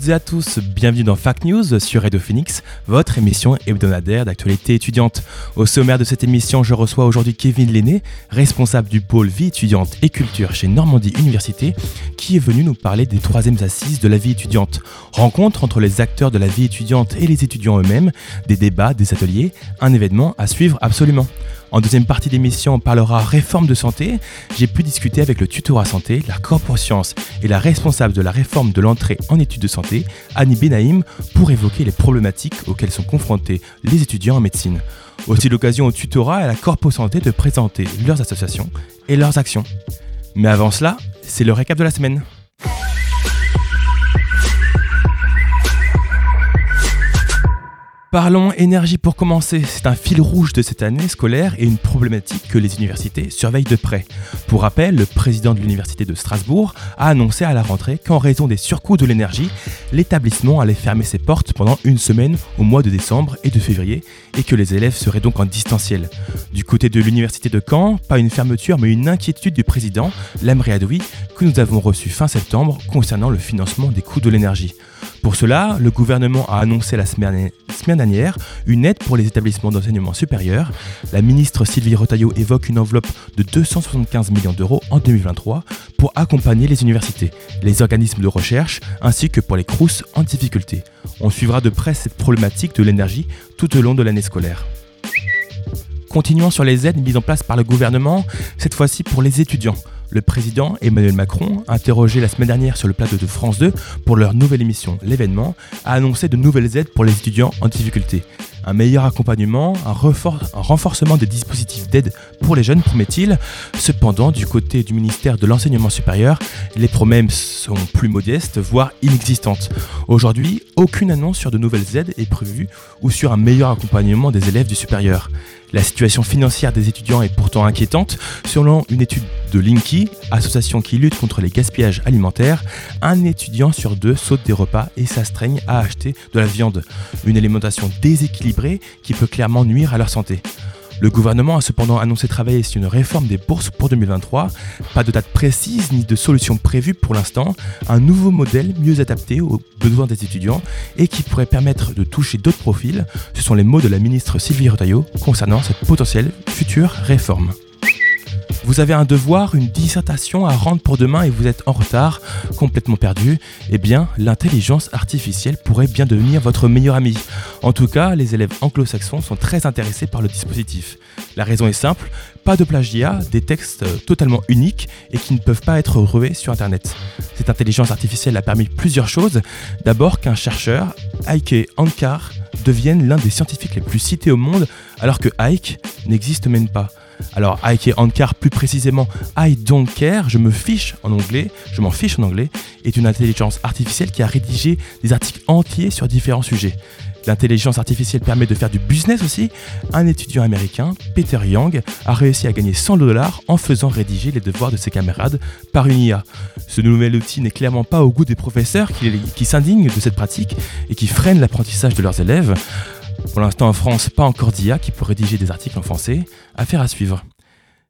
Toutes et à tous, bienvenue dans Fact News sur Radio Phoenix, votre émission hebdomadaire d'actualité étudiante. Au sommaire de cette émission, je reçois aujourd'hui Kevin Lenné, responsable du pôle vie étudiante et culture chez Normandie Université, qui est venu nous parler des troisièmes assises de la vie étudiante. Rencontre entre les acteurs de la vie étudiante et les étudiants eux-mêmes, des débats, des ateliers, un événement à suivre absolument. En deuxième partie d'émission, on parlera réforme de santé. J'ai pu discuter avec le tutorat santé, la corpo-science et la responsable de la réforme de l'entrée en études de santé, Annie Benaïm, pour évoquer les problématiques auxquelles sont confrontés les étudiants en médecine. Aussi l'occasion au tutorat et à la corpo santé de présenter leurs associations et leurs actions. Mais avant cela, c'est le récap de la semaine. Parlons énergie pour commencer. C'est un fil rouge de cette année scolaire et une problématique que les universités surveillent de près. Pour rappel, le président de l'université de Strasbourg a annoncé à la rentrée qu'en raison des surcoûts de l'énergie, l'établissement allait fermer ses portes pendant une semaine au mois de décembre et de février et que les élèves seraient donc en distanciel. Du côté de l'université de Caen, pas une fermeture mais une inquiétude du président, Lamri Adoui, que nous avons reçu fin septembre concernant le financement des coûts de l'énergie. Pour cela, le gouvernement a annoncé la semaine, dernière une aide pour les établissements d'enseignement supérieur. La ministre Sylvie Retailleau évoque une enveloppe de 275 millions d'euros en 2023 pour accompagner les universités, les organismes de recherche ainsi que pour les CROUS en difficulté. On suivra de près cette problématique de l'énergie tout au long de l'année scolaire. Continuons sur les aides mises en place par le gouvernement, cette fois-ci pour les étudiants. Le président Emmanuel Macron, interrogé la semaine dernière sur le plateau de France 2 pour leur nouvelle émission L'événement, a annoncé de nouvelles aides pour les étudiants en difficulté. Un meilleur accompagnement, un, renfor- un renforcement des dispositifs d'aide pour les jeunes, promet-il. Cependant, du côté du ministère de l'Enseignement supérieur, les promesses sont plus modestes, voire inexistantes. Aujourd'hui, aucune annonce sur de nouvelles aides est prévue ou sur un meilleur accompagnement des élèves du supérieur. La situation financière des étudiants est pourtant inquiétante. Selon une étude de Linky, association qui lutte contre les gaspillages alimentaires, un étudiant sur deux saute des repas et s'astreigne à acheter de la viande. Une alimentation déséquilibrée qui peut clairement nuire à leur santé. Le gouvernement a cependant annoncé travailler sur une réforme des bourses pour 2023. Pas de date précise ni de solution prévue pour l'instant. Un nouveau modèle mieux adapté aux besoins des étudiants et qui pourrait permettre de toucher d'autres profils. Ce sont les mots de la ministre Sylvie Retailleau concernant cette potentielle future réforme. Vous avez un devoir, une dissertation à rendre pour demain et vous êtes en retard, complètement perdu, eh bien, l'intelligence artificielle pourrait bien devenir votre meilleur ami. En tout cas, les élèves anglo-saxons sont très intéressés par le dispositif. La raison est simple, pas de plagiat, des textes totalement uniques et qui ne peuvent pas être retrouvés sur Internet. Cette intelligence artificielle a permis plusieurs choses. D'abord qu'un chercheur, Heike Ankar, devienne l'un des scientifiques les plus cités au monde, alors que Ike n'existe même pas. Alors Ike Ankar, plus précisément I don't care, je me fiche en anglais, je m'en fiche en anglais, est une intelligence artificielle qui a rédigé des articles entiers sur différents sujets. L'intelligence artificielle permet de faire du business aussi. Un étudiant américain, Peter Young, a réussi à gagner 100 dollars en faisant rédiger les devoirs de ses camarades par une IA. Ce nouvel outil n'est clairement pas au goût des professeurs qui, qui s'indignent de cette pratique et qui freinent l'apprentissage de leurs élèves. Pour l'instant en France, pas encore d'IA qui peut rédiger des articles en français. Affaire à suivre.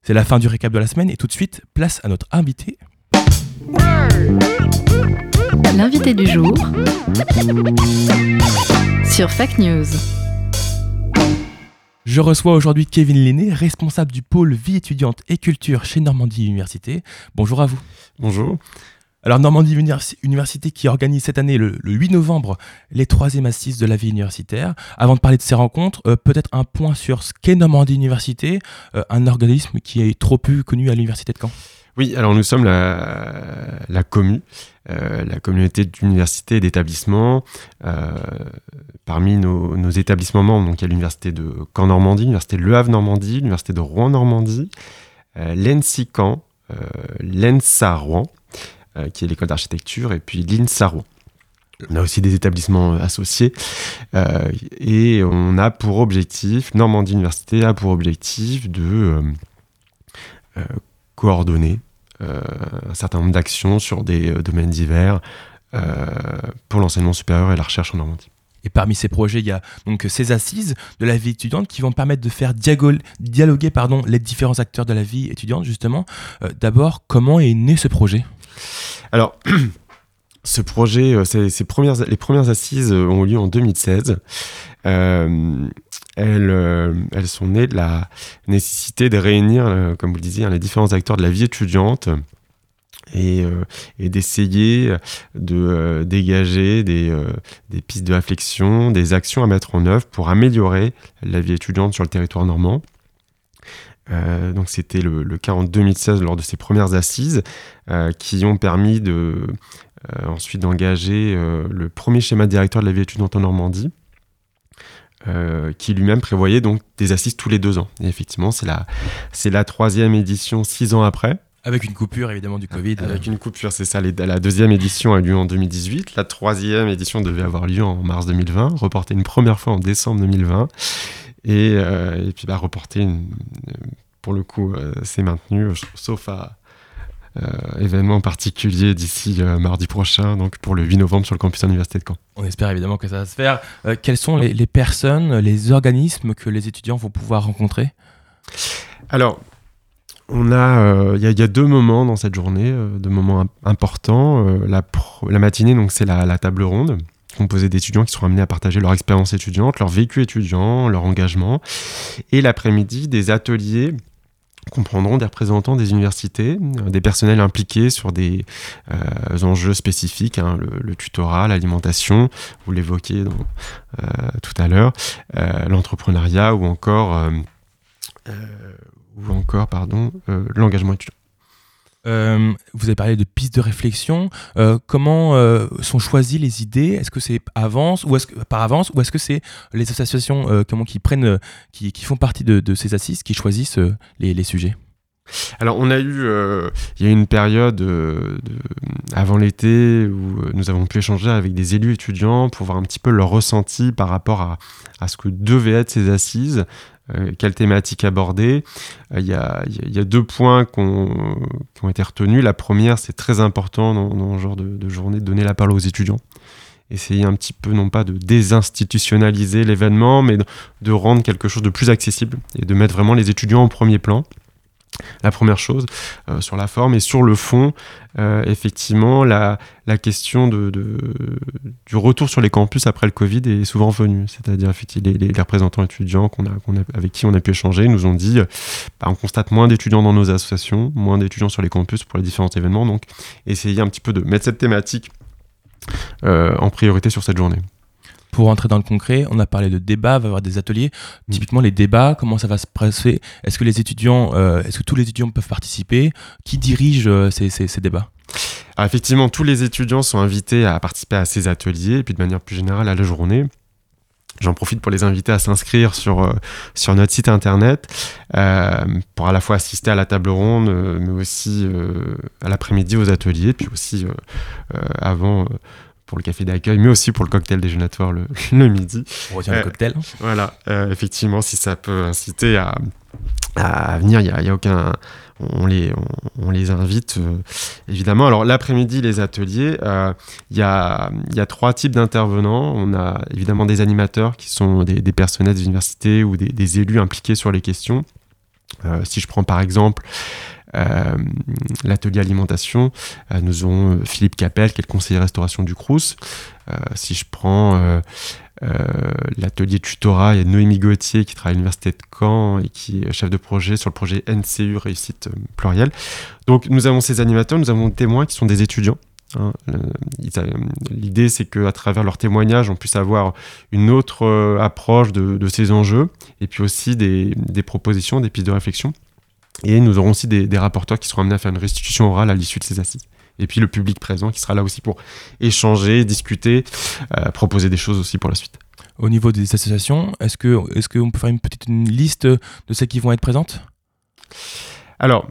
C'est la fin du récap de la semaine et tout de suite, place à notre invité. L'invité du jour sur Fact News. Je reçois aujourd'hui Kevin Lenné, responsable du pôle vie étudiante et culture chez Normandie Université. Bonjour à vous. Bonjour. Alors Normandie Univers- Université qui organise cette année le, le 8 novembre les troisièmes assises de la vie universitaire. Avant de parler de ces rencontres, euh, peut-être un point sur ce qu'est Normandie Université, euh, un organisme qui est trop peu connu à l'université de Caen. Oui, alors nous sommes la, la commu, euh, la communauté d'universités et d'établissements. Euh, parmi nos, établissements membres, donc il y a l'université de Caen-Normandie, l'université de Le Havre-Normandie, l'université de Rouen-Normandie, l'ENSI Caen, l'ENSA Rouen, qui est l'école d'architecture, et puis l'INSA Rouen. On a aussi des établissements associés euh, et on a pour objectif, Normandie Université a pour objectif de euh, euh, coordonner euh, un certain nombre d'actions sur des euh, domaines divers euh, pour l'enseignement supérieur et la recherche en Normandie. Et parmi ces projets, il y a donc ces assises de la vie étudiante qui vont permettre de faire dialoguer pardon, les différents acteurs de la vie étudiante, justement. Euh, D'abord, comment est né ce projet? Alors, ce projet, euh, ces, premières, les premières assises euh, ont eu lieu en 2016. Euh, elles, sont nées de la nécessité de réunir, comme vous le disiez, hein, les différents acteurs de la vie étudiante et, d'essayer de dégager des pistes de réflexion, des actions à mettre en œuvre pour améliorer la vie étudiante sur le territoire normand. Euh, donc c'était le, le cas en 2016 lors de ces premières assises euh, qui ont permis de euh, ensuite d'engager le premier schéma directeur de la vie étudiante en Normandie, qui lui-même prévoyait donc des assises tous les deux ans. Et effectivement, c'est la, c'est la troisième édition six ans après. Avec une coupure, évidemment, du Covid. Avec une coupure, c'est ça. les- La deuxième édition a eu lieu en 2018. La troisième édition devait avoir lieu en mars 2020, reportée une première fois en décembre 2020. Et, euh, et puis, bah, reportée, une- pour le coup, euh, c'est maintenu, sauf à euh, événement particulier d'ici euh, mardi prochain, donc pour le 8 novembre sur le campus de l'Université de Caen. On espère évidemment que ça va se faire. Euh, quels sont les, les personnes, les organismes que les étudiants vont pouvoir rencontrer? Alors, on a, euh, il y, a- il y a deux moments dans cette journée, euh, deux moments im- importants. Euh, la, matinée, donc c'est la, la table ronde composée d'étudiants qui seront amenés à partager leur expérience étudiante, leur vécu étudiant, leur engagement. Et l'après-midi, des ateliers comprendront des représentants des universités, euh, des personnels impliqués sur des euh, enjeux spécifiques, hein, le, tutorat, l'alimentation, vous l'évoquiez euh, tout à l'heure, l'entrepreneuriat ou encore ou encore pardon l'engagement étudiant. Euh, vous avez parlé de pistes de réflexion. Euh, comment euh, sont choisies les idées? Est-ce que c'est avance ou par avance ou est-ce que c'est les associations comment qui prennent, qui, font partie de, ces assises qui choisissent les, sujets? Alors on a eu, il y a eu une période de- avant l'été où nous avons pu échanger avec des élus étudiants pour voir un petit peu leur ressenti par rapport à ce que devaient être ces assises, euh, quelles thématiques aborder? Euh, Il y, a, deux points qui ont été retenus. La première, c'est très important dans, ce genre de, journée de donner la parole aux étudiants. Essayer un petit peu, non pas de désinstitutionnaliser l'événement, mais de, de rendre quelque chose de plus accessible et de mettre vraiment les étudiants en premier plan. La première chose euh, sur la forme et sur le fond, euh, effectivement, la, question du retour sur les campus après le Covid est souvent venue. C'est-à-dire, effectivement, les, représentants étudiants qu'on a, avec qui on a pu échanger nous ont dit euh, bah, on constate moins d'étudiants dans nos associations, moins d'étudiants sur les campus pour les différents événements. Donc, essayer un petit peu de mettre cette thématique en priorité sur cette journée. Pour rentrer dans le concret, on a parlé de débats, il va y avoir des ateliers. Mm. Typiquement, les débats, comment ça va se passer? Est-ce que les étudiants, euh, est-ce que tous les étudiants peuvent participer? Qui dirige euh, ces, ces- ces débats? Alors effectivement, tous les étudiants sont invités à participer à ces ateliers et puis de manière plus générale à la journée. J'en profite pour les inviter à s'inscrire sur, euh, sur notre site internet euh, pour à la fois assister à la table ronde, euh, mais aussi à l'après-midi aux ateliers, puis aussi avant pour le café d'accueil, mais aussi pour le cocktail déjeunatoire le, le midi. On retient Euh, le cocktail. Voilà, euh, effectivement, si ça peut inciter à, à venir, il n'y a, y a aucun. On les, on, on les invite, euh, évidemment. Alors, l'après-midi, les ateliers, euh, il y, a, y a trois types d'intervenants. On a évidemment des animateurs qui sont des, des personnels des universités ou des, des élus impliqués sur les questions. Euh, si je prends par exemple euh, l'atelier alimentation, euh, nous avons euh, Philippe Capel, qui est le conseiller restauration du Crous. Euh, si je prends euh, euh, l'atelier tutorat, il y a Noémie Gauthier qui travaille à l'université de Caen et qui est chef de projet sur le projet NCU Réussite euh, Pluriel. Donc nous avons ces animateurs, nous avons des témoins qui sont des étudiants. hein. Euh, L'idée, c'est qu'à travers leurs témoignages, on puisse avoir une autre euh, approche de, ces enjeux et puis aussi des propositions, des pistes de réflexion. Et nous aurons aussi des, des rapporteurs qui seront amenés à faire une restitution orale à l'issue de ces assises. Et puis le public présent qui sera là aussi pour échanger, discuter, euh, proposer des choses aussi pour la suite. Au niveau des associations, est-ce qu'on peut faire une petite une liste de celles qui vont être présentes? Alors,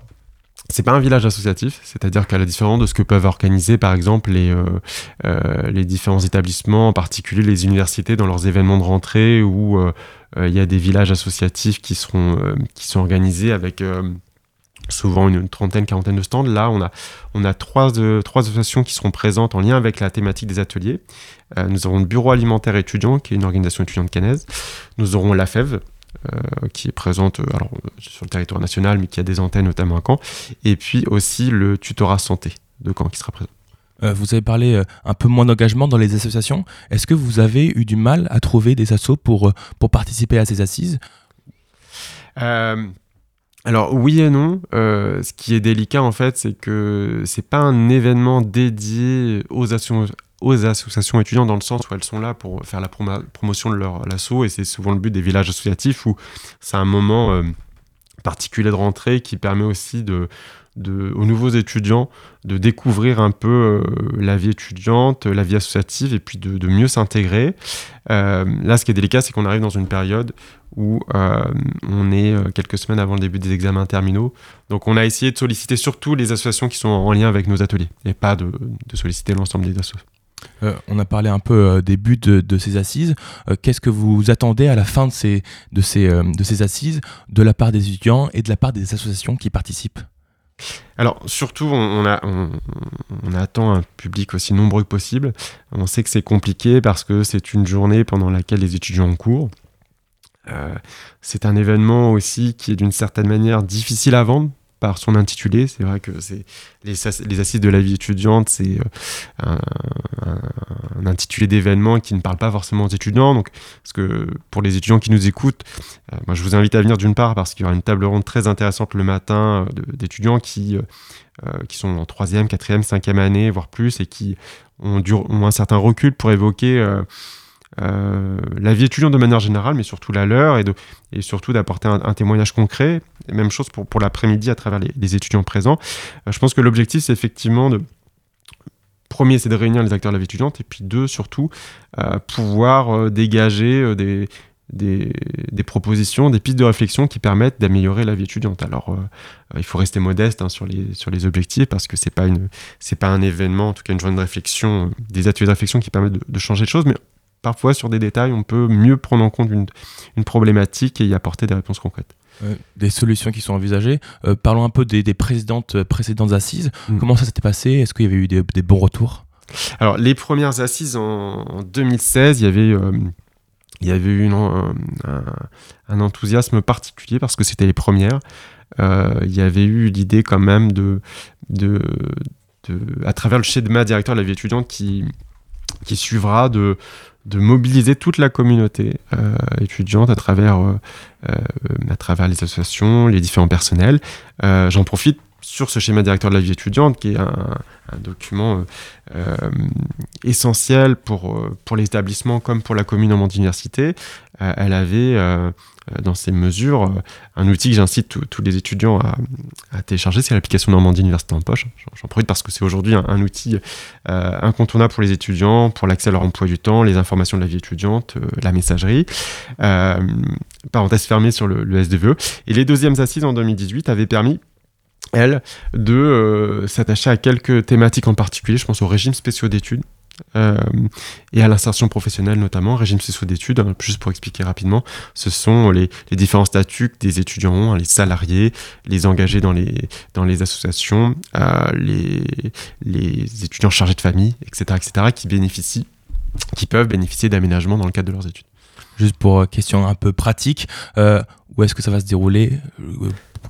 c'est pas un village associatif, c'est-à-dire qu'à la différence de ce que peuvent organiser par exemple les, euh, euh, les différents établissements, en particulier les universités dans leurs événements de rentrée où euh, il y a des villages associatifs qui, seront, qui sont organisés avec souvent une trentaine, quarantaine de stands. Là, on a, on a trois, trois associations qui seront présentes en lien avec la thématique des ateliers. Nous avons le Bureau alimentaire étudiant, qui est une organisation étudiante canaise. Nous aurons la FEV, euh, qui est présente euh, alors, sur le territoire national, mais qui a des antennes notamment à Caen. Et puis aussi le tutorat santé de Caen qui sera présent. Euh, vous avez parlé euh, un peu moins d'engagement dans les associations. Est-ce que vous avez eu du mal à trouver des assos pour, pour participer à ces assises? Alors oui et non. Euh, ce qui est délicat en fait, c'est que c'est pas un événement dédié aux, asso- aux associations étudiantes dans le sens où elles sont là pour faire la promo- promotion de leur lasso et c'est souvent le but des villages associatifs où c'est un moment euh, particulier de rentrée qui permet aussi de, de, aux nouveaux étudiants de découvrir un peu euh, la vie étudiante, la vie associative et puis de, mieux s'intégrer. Euh, là, ce qui est délicat, c'est qu'on arrive dans une période où on est quelques semaines avant le début des examens terminaux. Donc on a essayé de solliciter surtout les associations qui sont en lien avec nos ateliers et pas de, de solliciter l'ensemble des associations. Euh, On a parlé un peu euh, des buts de, ces assises. Euh, Qu'est-ce que vous attendez à la fin de ces, de, ces, euh, de ces assises de la part des étudiants et de la part des associations qui participent? Alors surtout, on, a, on, on attend un public aussi nombreux que possible. On sait que c'est compliqué parce que c'est une journée pendant laquelle les étudiants. Euh, c'est un événement aussi qui est d'une certaine manière difficile à vendre par son intitulé. C'est vrai que c'est les, assises de la vie étudiante, c'est euh, un, intitulé d'événement qui ne parle pas forcément aux étudiants. Donc, parce que pour les étudiants qui nous écoutent, euh, moi, je vous invite à venir d'une part parce qu'il y aura une table ronde très intéressante le matin euh, d'étudiants qui, qui sont en troisième, quatrième, cinquième année, voire plus, et qui ont, un certain recul pour évoquer euh, la vie étudiante de manière générale, mais surtout la leur, et, surtout d'apporter un, témoignage concret. Et même chose pour, pour l'après-midi à travers les, étudiants présents. Euh, je pense que l'objectif, c'est effectivement de... Premier, c'est de réunir les acteurs de la vie étudiante, et puis deux, surtout, euh, pouvoir dégager des, des, propositions, des pistes de réflexion qui permettent d'améliorer la vie étudiante. Alors, il faut rester modeste hein, sur, les, sur les objectifs parce que c'est pas pas un événement, en tout cas une journée de réflexion, des ateliers de réflexion qui permettent de, de changer les choses, mais parfois sur des détails, on peut mieux prendre en compte une, une problématique et y apporter des réponses concrètes. Euh, Des solutions qui sont envisagées. Euh, parlons un peu des, des précédentes, euh, précédentes assises. Mm. Comment ça s'était passé? Est-ce qu'il y avait eu des, des bons retours? Alors, les premières assises en, en 2016, il y avait, euh, il y avait eu une- un, enthousiasme particulier parce que c'était les premières. Il y avait eu l'idée quand même de, de, de- à travers le schéma directeur de la vie étudiante qui, qui suivra de, de mobiliser toute la communauté euh, étudiante à travers, euh, euh, à travers les associations, les différents personnels. J'en profite sur ce schéma directeur de la vie étudiante qui est un, document euh, euh, essentiel pour, euh, pour l'établissement comme pour la commune Normandie Université. Euh, elle avait dans ses mesures un outil que j'incite tous- les étudiants à, télécharger, c'est l'application Normandie Université en poche. J'en- profite parce que c'est aujourd'hui un, outil incontournable pour les étudiants, pour l'accès à leur emploi du temps, les informations de la vie étudiante, la messagerie. Parenthèse fermée sur le, le SDVE. Et les deuxièmes assises en 2018 avaient permis elle, de euh, s'attacher à quelques thématiques en particulier. Je pense aux régimes spéciaux d'études euh, et à l'insertion professionnelle notamment. Régimes spéciaux d'études, hein, juste pour expliquer rapidement, ce sont les, différents statuts que des étudiants ont, hein, les salariés, les engagés dans les, dans les associations, euh, les, les étudiants chargés de famille, etc., etc., qui bénéficient, qui peuvent bénéficier d'aménagements dans le cadre de leurs études. Juste pour question un peu pratique, où est-ce que ça va se dérouler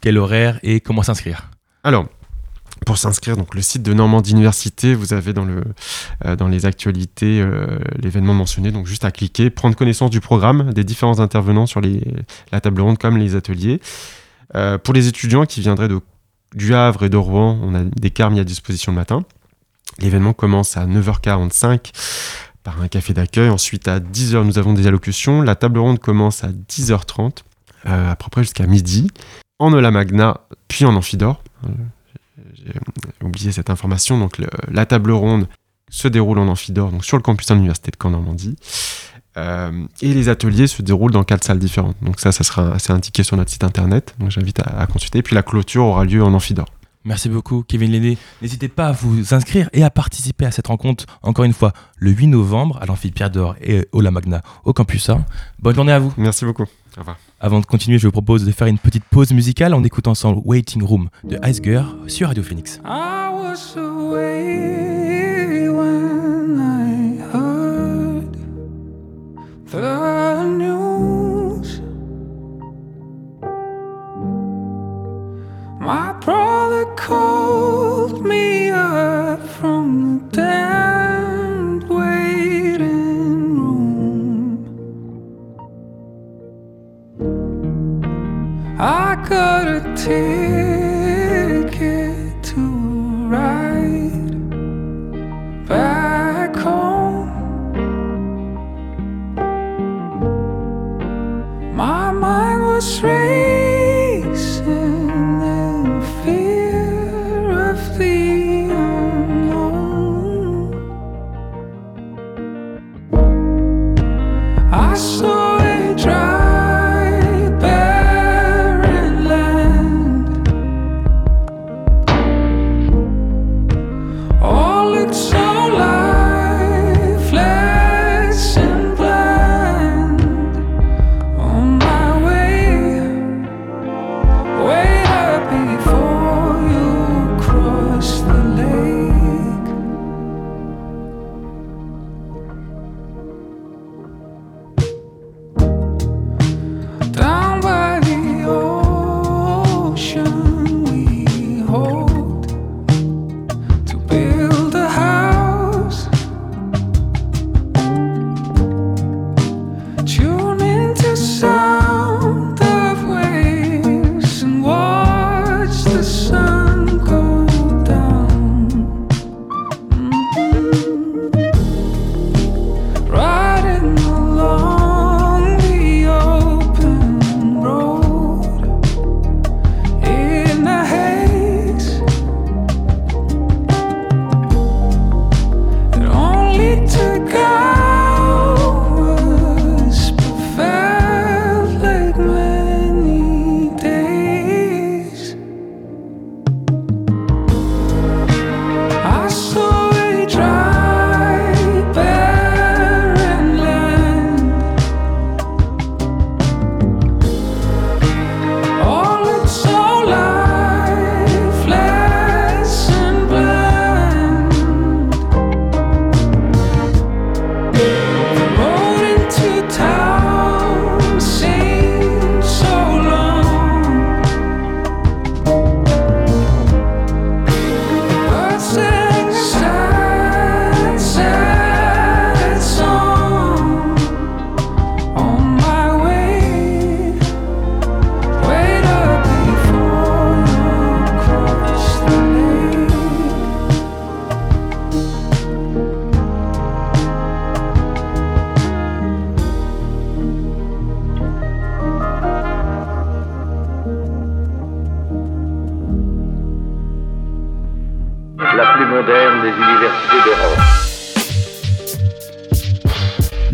Quel horaire et comment s'inscrire Alors, pour s'inscrire, donc le site de Normandie Université, vous avez dans, le, euh, dans les actualités euh, l'événement mentionné, donc juste à cliquer, prendre connaissance du programme, des différents intervenants sur les, la table ronde comme les ateliers. Euh, pour les étudiants qui viendraient de, du Havre et de Rouen, on a des cars mis à disposition le matin. L'événement commence à 9h45 par un café d'accueil. Ensuite, à 10h, nous avons des allocutions. La table ronde commence à 10h30, euh, à peu près jusqu'à midi, en Ola Magna, puis en Amphidore. Euh, J'ai oublié cette information. Donc, la table ronde se déroule en Amphidore, donc sur le campus de l'Université de Caen-Normandie. Euh, et les ateliers se déroulent dans quatre salles différentes. Donc ça, ça sera indiqué sur notre site internet. Donc j'invite à, à consulter. Puis la clôture aura lieu en Amphidore. Merci beaucoup, Kevin Lenné. N'hésitez pas à vous inscrire et à participer à cette rencontre, encore une fois, le 8 novembre à l'Amphi Pierre d'Or et au La Magna au Campus 1. Bonne journée à vous. Merci beaucoup. Au revoir. Avant de continuer, je vous propose de faire une petite pause musicale en écoutant ensemble Waiting Room de Ice Girl sur Radio Phoenix. I was away when I heard the Brother called me up from the damned waiting room. I got a ticket to ride back home. My mind was racing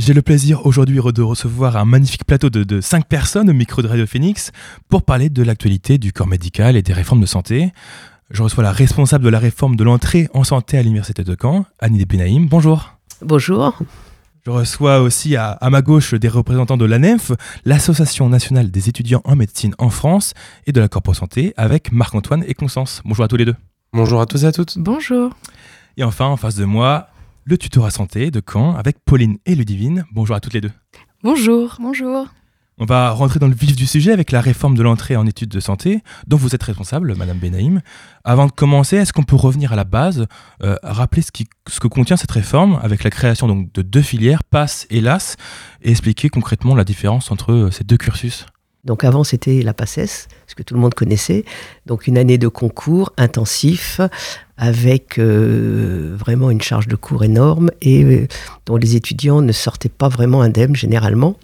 J'ai le plaisir aujourd'hui de recevoir un magnifique plateau de, 5 personnes au micro de Radio Phoenix pour parler de l'actualité du corps médical et des réformes de santé. Je reçois la responsable de la réforme de l'entrée en santé à l'université de Caen, Annie Benaïm. Bonjour. Bonjour. Je reçois aussi à, à ma gauche des représentants de l'ANEF, l'Association nationale des étudiants en médecine en France et de la Corpo Santé, avec Marc-Antoine et Constance. Bonjour à tous les deux. Bonjour à tous et à toutes. Bonjour. Et enfin, en face de moi, le tutorat santé de Caen avec Pauline et Ludivine. Bonjour à toutes les deux. Bonjour. Bonjour. On va rentrer dans le vif du sujet avec la réforme de l'entrée en études de santé dont vous êtes responsable, Madame Benaïm. Avant de commencer, est-ce qu'on peut revenir à la base, euh, rappeler ce, qui, ce que contient cette réforme avec la création donc, de deux filières, PASS et LAS, et expliquer concrètement la différence entre euh, ces deux cursus? Donc avant, c'était la PACES, ce que tout le monde connaissait. Donc une année de concours intensif avec euh, vraiment une charge de cours énorme et euh, dont les étudiants ne sortaient pas vraiment indemnes généralement,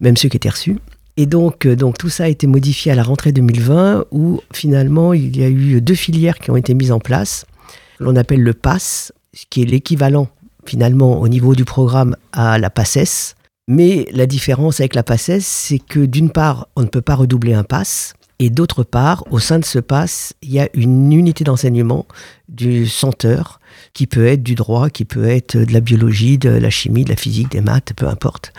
même ceux qui étaient reçus. Et donc, euh, donc tout ça a été modifié à la rentrée 2020 où finalement il y a eu deux filières qui ont été mises en place. L'on appelle le PASS, ce qui est l'équivalent finalement au niveau du programme à la PACES. Mais la différence avec la PACES, c'est que d'une part, on ne peut pas redoubler un pass. Et d'autre part, au sein de ce pass, il y a une unité d'enseignement du senteur qui peut être du droit, qui peut être de la biologie, de la chimie, de la physique, des maths, peu importe.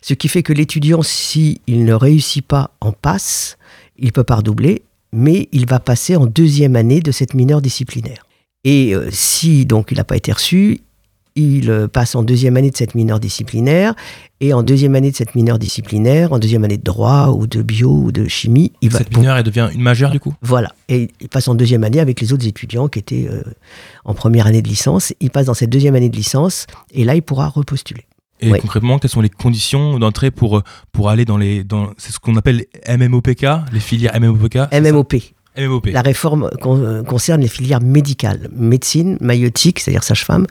Ce qui fait que l'étudiant, s'il ne réussit pas en passe, il peut pas redoubler, mais il va passer en deuxième année de cette mineure disciplinaire. Et euh, si donc il n'a pas été reçu, il euh, passe en deuxième année de cette mineure disciplinaire, et en deuxième année de cette mineure disciplinaire, en deuxième année de droit ou de bio ou de chimie, il va Cette mineure, elle devient une majeure du coup? Voilà. Et il passe en deuxième année avec les autres étudiants qui étaient euh, en première année de licence. Il passe dans cette deuxième année de licence et là, il pourra repostuler. Et Ouais. concrètement, quelles sont les conditions d'entrée pour, euh, pour aller dans les. Dans, c'est ce qu'on appelle MMOPK, les filières MMOPK MMOP. MMOP. La réforme con- concerne les filières médicales, médecine, maïotique, c'est-à-dire sage-femme,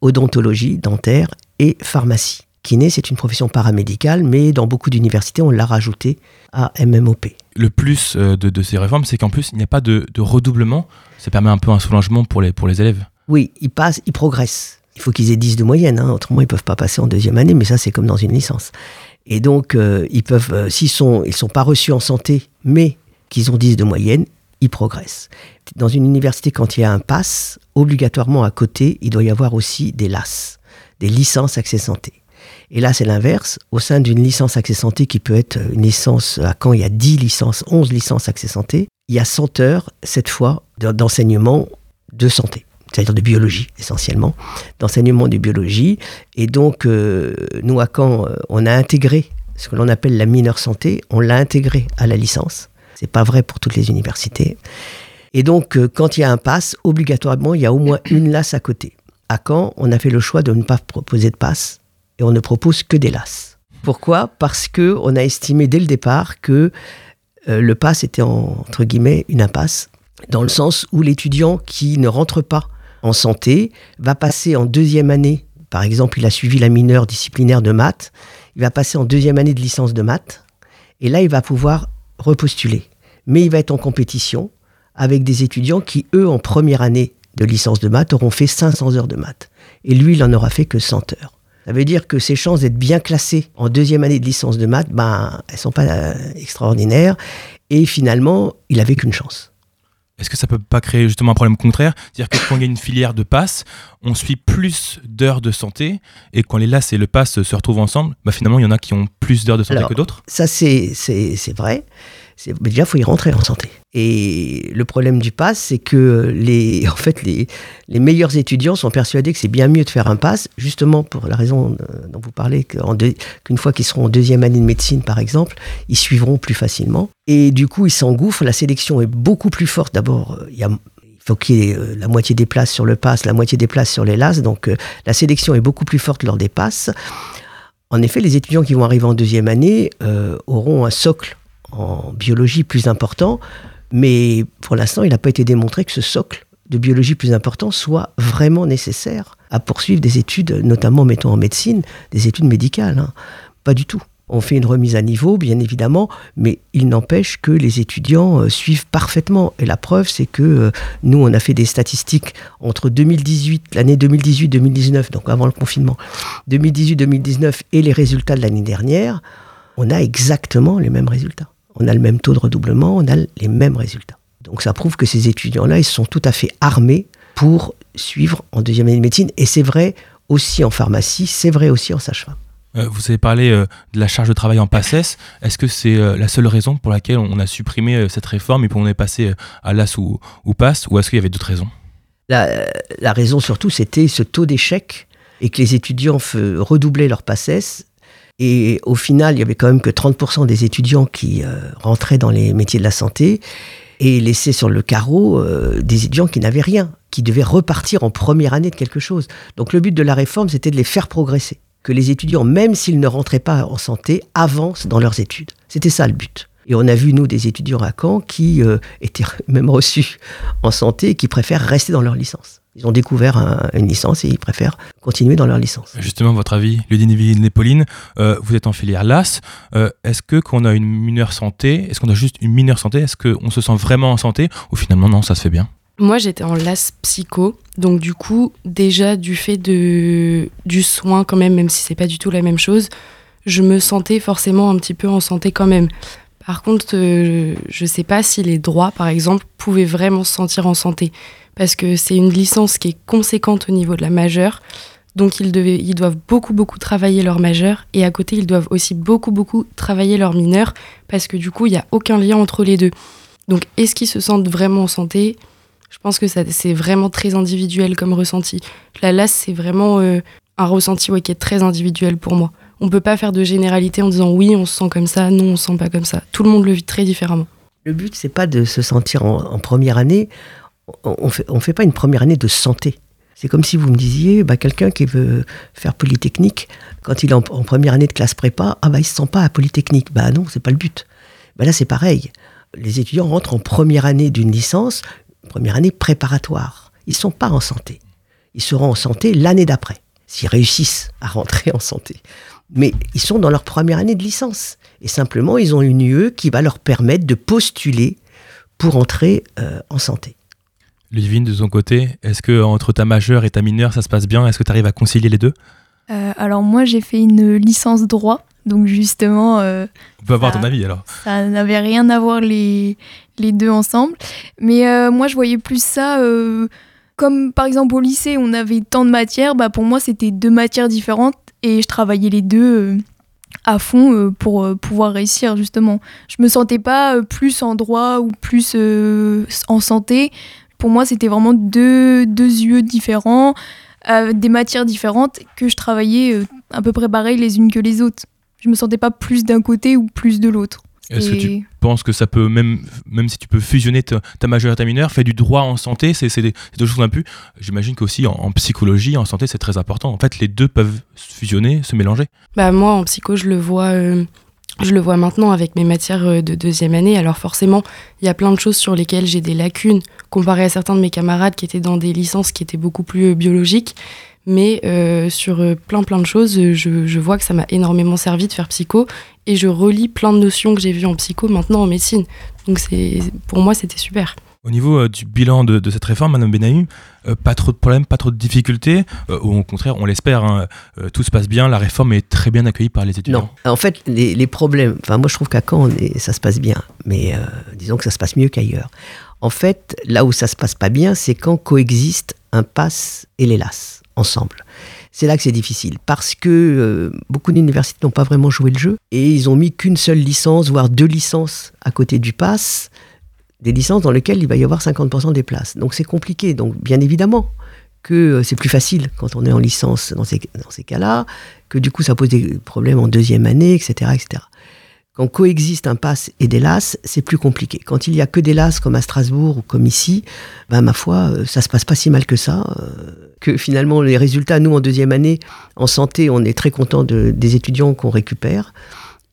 odontologie, dentaire et pharmacie. Kiné, c'est une profession paramédicale, mais dans beaucoup d'universités, on l'a rajouté à MMOP. Le plus euh, de, de ces réformes, c'est qu'en plus, il n'y a pas de, de redoublement. Ça permet un peu un soulagement pour les, pour les élèves. Oui, ils passent, ils progressent. Il faut qu'ils aient 10 de moyenne, hein, autrement ils peuvent pas passer en deuxième année, mais ça c'est comme dans une licence. Et donc, euh, ils peuvent, euh, s'ils sont, ils sont pas reçus en santé, mais qu'ils ont 10 de moyenne, ils progressent. Dans une université, quand il y a un pass, obligatoirement à côté, il doit y avoir aussi des LAS, des licences accès santé. Et là, c'est l'inverse. Au sein d'une licence accès santé qui peut être une licence à quand il y a 10 licences, 11 licences accès santé, il y a 100 heures, cette fois, de- d'enseignement de santé, c'est-à-dire de biologie essentiellement, d'enseignement de biologie. Et donc, euh, nous, à Caen, euh, on a intégré ce que l'on appelle la mineure santé, on l'a intégré à la licence. C'est pas vrai pour toutes les universités. Et donc, euh, quand il y a un pass, obligatoirement, il y a au moins une LAS à côté. À Caen, on a fait le choix de ne pas proposer de pass et on ne propose que des LAS. Pourquoi? Parce que on a estimé dès le départ que euh, le pass était en- entre guillemets une impasse, dans le sens où l'étudiant qui ne rentre pas en santé va passer en deuxième année. Par exemple, il a suivi la mineure disciplinaire de maths, il va passer en deuxième année de licence de maths, et là, il va pouvoir repostuler. Mais il va être en compétition avec des étudiants qui, eux, en première année de licence de maths, auront fait 500 heures de maths. Et lui, il en aura fait que 100 heures. Ça veut dire que ses chances d'être bien classé en deuxième année de licence de maths, ben, elles sont pas euh, extraordinaires. Et finalement, il avait qu'une chance. Est-ce que ça peut pas créer justement un problème contraire? C'est-à-dire que quand il y a une filière de passe, on suit plus d'heures de santé, et quand les LAS et le pass se retrouvent ensemble, bah finalement, il y en a qui ont plus d'heures de santé Alors, que d'autres? Ça, c'est c'est- c'est vrai. Mais déjà, il faut y rentrer en santé. Et le problème du pass, c'est que les, en fait, les, les meilleurs étudiants sont persuadés que c'est bien mieux de faire un pass, justement pour la raison euh, dont vous parlez, qu'une fois qu'ils seront en deuxième année de médecine, par exemple, ils suivront plus facilement. Et du coup, ils s'engouffrent. La sélection est beaucoup plus forte. D'abord, euh, il faut qu'il y ait euh, la moitié des places sur le pass, la moitié des places sur les LAS. Donc, la sélection est beaucoup plus forte lors des passes. En effet, les étudiants qui vont arriver en deuxième année auront un socle en biologie plus important, mais pour l'instant, il n'a pas été démontré que ce socle de biologie plus important soit vraiment nécessaire à poursuivre des études, notamment, mettons en médecine, des études médicales. hein. Pas du tout. On fait une remise à niveau, bien évidemment, mais il n'empêche que les étudiants euh, suivent parfaitement. Et la preuve, c'est que euh, nous, on a fait des statistiques entre 2018, l'année 2018-2019, donc avant le confinement, 2018-2019 et les résultats de l'année dernière, on a exactement les mêmes résultats. On a le même taux de redoublement, on a les mêmes résultats. Donc ça prouve que ces étudiants-là, ils sont tout à fait armés pour suivre en deuxième année de médecine. Et c'est vrai aussi en pharmacie, c'est vrai aussi en sage-femme. Euh, Vous avez parlé euh, de la charge de travail en PACES. Est-ce que c'est euh, la seule raison pour laquelle on a supprimé cette réforme et pour on est passé à LAS ou, ou PASS Ou est-ce qu'il y avait d'autres raisons? La, la raison surtout, c'était ce taux d'échec et que les étudiants redoublaient leur PACES. Et au final, il y avait quand même que 30% des étudiants qui euh, rentraient dans les métiers de la santé et laissaient sur le carreau euh, des étudiants qui n'avaient rien, qui devaient repartir en première année de quelque chose. Donc le but de la réforme, c'était de les faire progresser. Que les étudiants, même s'ils ne rentraient pas en santé, avancent dans leurs études. C'était ça le but. Et on a vu, nous, des étudiants à Caen qui euh, étaient même reçus en santé et qui préfèrent rester dans leur licence. Ils ont découvert un- une licence et ils préfèrent continuer dans leur licence. Justement, votre avis, Ludivine et Pauline, euh, vous êtes en filière LAS. Euh, est-ce que quand on a une mineure santé, est-ce qu'on a juste une mineure santé Est-ce qu'on se sent vraiment en santé Ou finalement, non, ça se fait bien? Moi, j'étais en LAS psycho, donc du coup, déjà du fait de du soin quand même, même si c'est pas du tout la même chose, je me sentais forcément un petit peu en santé quand même. Par contre, euh, je sais pas si les droits, par exemple, pouvaient vraiment se sentir en santé. Parce que c'est une licence qui est conséquente au niveau de la majeure. Donc ils, doivent beaucoup, beaucoup travailler leur majeur. Et à côté, ils doivent aussi beaucoup, beaucoup travailler leur mineur. Parce que du coup, il n'y a aucun lien entre les deux. Donc est-ce qu'ils se sentent vraiment en santé? Je pense que c'est vraiment très individuel comme ressenti. La LAS, c'est vraiment euh, un ressenti qui est très individuel pour moi. On peut pas faire de généralité en disant oui, on se sent comme ça, non, on se sent pas comme ça. Tout le monde le vit très différemment. Le but, c'est pas de se sentir en, en première année. On fait, on fait pas une première année de santé. C'est comme si vous me disiez, bah, quelqu'un qui veut faire Polytechnique, quand il est en, première année de classe prépa, ah bah il se sent pas à Polytechnique. Bah non, c'est pas le but. Bah là, c'est pareil. Les étudiants rentrent en première année d'une licence, première année préparatoire. Ils sont pas en santé. Ils seront en santé l'année d'après, s'ils réussissent à rentrer en santé. Mais ils sont dans leur première année de licence. Et simplement, ils ont une UE qui va leur permettre de postuler pour entrer euh, en santé. Ludivine, de ton côté, est-ce que entre ta majeure et ta mineure, ça se passe bien? Est-ce que tu arrives à concilier les deux? Euh, alors moi j'ai fait une licence droit, donc justement euh, On peut avoir Ça- ton avis alors. ça n'avait rien à voir les, les deux ensemble. Mais euh, moi je voyais plus ça comme par exemple au lycée on avait tant de matières, bah, pour moi c'était deux matières différentes et je travaillais les deux à fond pour pouvoir réussir justement. Je me sentais pas plus en droit ou plus en santé. Pour moi c'était vraiment deux, deux yeux différents, euh, des matières différentes que je travaillais euh, à peu près pareil les unes que les autres. Je me sentais pas plus d'un côté ou plus de l'autre. Est-ce que tu penses que ça peut, même, même si tu peux fusionner ta, ta majeure et ta mineure, faire du droit en santé, c'est deux choses un peu. J'imagine qu'aussi en, en psychologie, en santé, c'est très important. En fait, les deux peuvent se fusionner, se mélanger. Bah moi en psycho je le vois euh, je le vois maintenant avec mes matières euh, de deuxième année. Alors forcément il y a plein de choses sur lesquelles j'ai des lacunes comparé à certains de mes camarades qui étaient dans des licences qui étaient beaucoup plus euh, biologiques. Mais euh, sur euh, plein plein de choses je, je vois que ça m'a énormément servi de faire psycho. Et je relis plein de notions que j'ai vues en psycho maintenant en médecine. Donc c'est pour moi c'était super Au niveau euh, du bilan de, de cette réforme, Madame Benaïm, euh, pas trop de problèmes, pas trop de difficultés, euh, ou au contraire, on l'espère, hein, tout se passe bien, la réforme est très bien accueillie par les étudiants. Non, en fait, les, les problèmes, enfin moi je trouve qu'à Caen, est- ça se passe bien, mais disons que ça se passe mieux qu'ailleurs. En fait, là où ça se passe pas bien, c'est quand coexistent un pass et l'hélas ensemble. C'est là que c'est difficile, parce que euh, beaucoup d'universités n'ont pas vraiment joué le jeu, et ils ont mis qu'une seule licence, voire deux licences à côté du pass, des licences dans lesquelles il va y avoir 50% des places. Donc c'est compliqué, donc bien évidemment que euh, c'est plus facile quand on est en licence dans ces, dans ces cas-là, que du coup ça pose des problèmes en deuxième année, etc. etc. Quand coexiste un pass et des LAS, c'est plus compliqué. Quand il y a que des LAS comme à Strasbourg ou comme ici, ben ma foi, euh, ça se passe pas si mal que ça. euh, que finalement les résultats, nous en deuxième année, en santé, on est très content de, des étudiants qu'on récupère.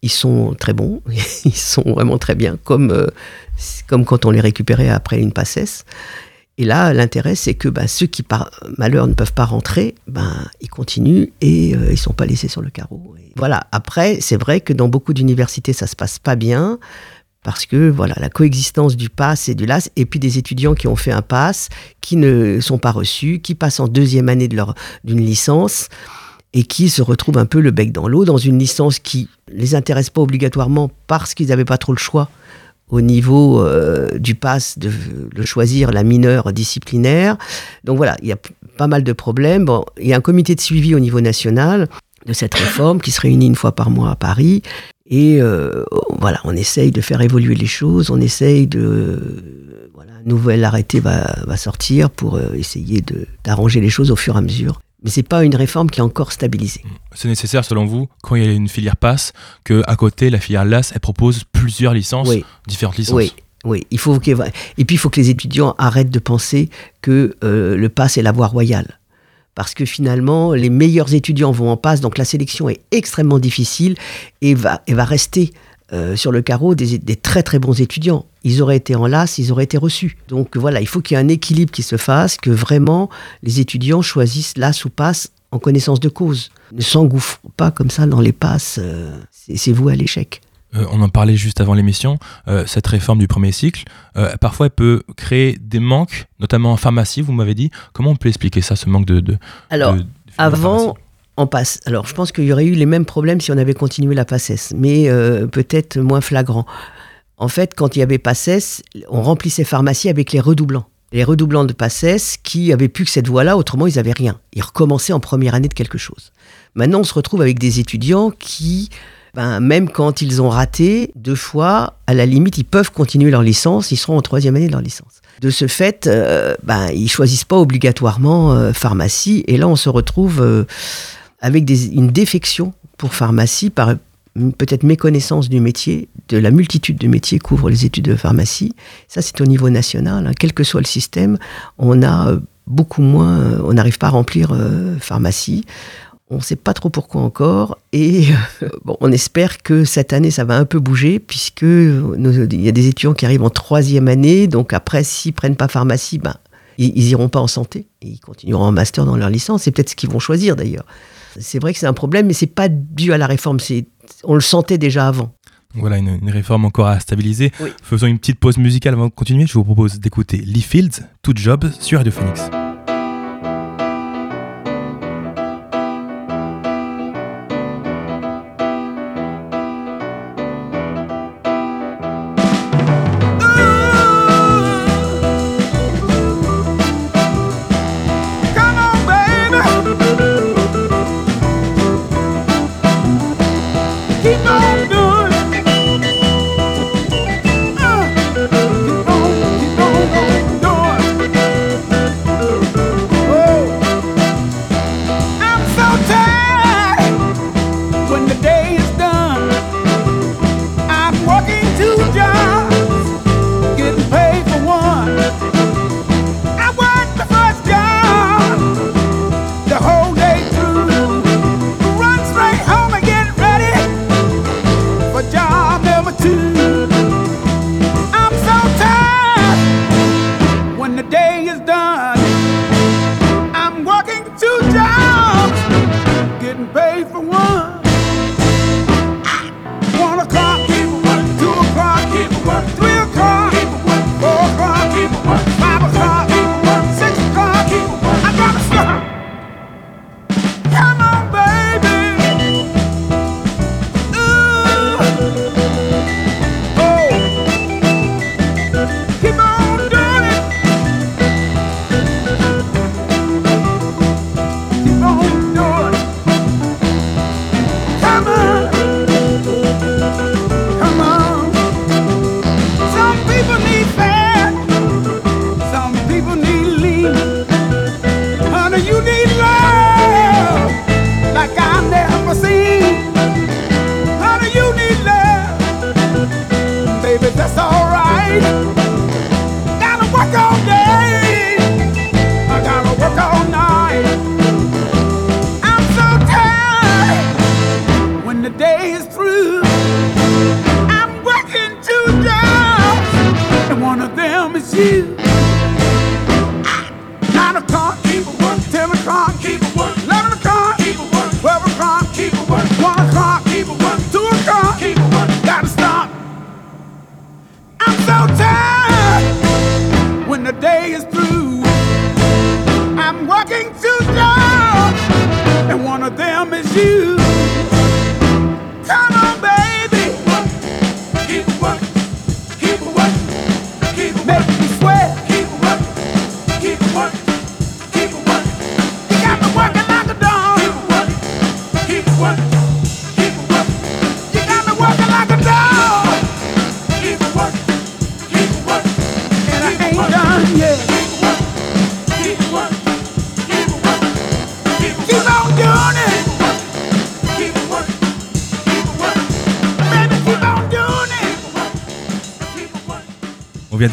Ils sont très bons, ils sont vraiment très bien, comme, euh, comme quand on les récupérait après une passesse. Et là, l'intérêt, c'est que ben, ceux qui, par malheur, ne peuvent pas rentrer, ben, ils continuent et euh, ils sont pas laissés sur le carreau. Voilà. Après, c'est vrai que dans beaucoup d'universités, ça se passe pas bien parce que voilà la coexistence du pass et du LAS, et puis des étudiants qui ont fait un pass, qui ne sont pas reçus, qui passent en deuxième année de leur d'une licence et qui se retrouvent un peu le bec dans l'eau dans une licence qui les intéresse pas obligatoirement parce qu'ils n'avaient pas trop le choix au niveau euh, du pass de, de choisir la mineure disciplinaire. Donc voilà, il y a pas mal de problèmes. Bon, il y a un comité de suivi au niveau national de cette réforme qui se réunit une fois par mois à Paris. Et euh, voilà, on essaye de faire évoluer les choses, on essaye de... Voilà, un nouvel arrêté va, va sortir pour euh, essayer d'arranger les choses au fur et à mesure. Mais c'est pas une réforme qui est encore stabilisée. C'est nécessaire, selon vous, quand il y a une filière passe, que à côté, la filière LAS, elle propose plusieurs licences, Oui. différentes licences. Oui, oui. Il faut ait- Et puis, il faut que les étudiants arrêtent de penser que euh, le pass est la voie royale. Parce que finalement, les meilleurs étudiants vont en passe, donc la sélection est extrêmement difficile et va, et va rester euh, sur le carreau des, des très très bons étudiants. Ils auraient été en LAS, ils auraient été reçus. Donc voilà, il faut qu'il y ait un équilibre qui se fasse, que vraiment les étudiants choisissent LAS ou passe en connaissance de cause. Ne s'engouffrent pas comme ça dans les passes, euh, c'est voué à l'échec. Euh, on en parlait juste avant l'émission, cette réforme du premier cycle, parfois elle peut créer des manques, notamment en pharmacie, vous m'avez dit. Comment on peut expliquer ça, ce manque de... de Alors, de- Avant, on passe. Alors, je pense qu'il y aurait eu les mêmes problèmes si on avait continué la passesse, mais euh, peut-être moins flagrant. En fait, quand il y avait PACES, on remplissait pharmacie avec les redoublants. Les redoublants de PACES qui avaient plus que cette voie-là, autrement ils n'avaient rien. Ils recommençaient en première année de quelque chose. Maintenant, on se retrouve avec des étudiants qui, ben, même quand ils ont raté deux fois, à la limite, ils peuvent continuer leur licence, ils seront en troisième année de leur licence. De ce fait, euh, ben, ils choisissent pas obligatoirement euh, pharmacie, et là, on se retrouve euh, avec une défection pour pharmacie par peut-être méconnaissance du métier, de la multitude de métiers couvrent les études de pharmacie. Ça, c'est au niveau national. hein. Quel que soit le système, on a euh, beaucoup moins, euh, on n'arrive pas à remplir euh, pharmacie. On ne sait pas trop pourquoi encore. Et bon, on espère que cette année, ça va un peu bouger, puisque il y a des étudiants qui arrivent en troisième année. Donc après, s'ils prennent pas pharmacie, ben, ils, ils iront pas en santé. Ils continueront en master dans leur licence. C'est peut-être ce qu'ils vont choisir d'ailleurs. C'est vrai que c'est un problème, mais c'est pas dû à la réforme. C'est, on le sentait déjà avant. Voilà, une, une réforme encore à stabiliser. Oui. Faisons une petite pause musicale avant de continuer. Je vous propose d'écouter Lee Fields, Tout Job sur Radio Phoenix.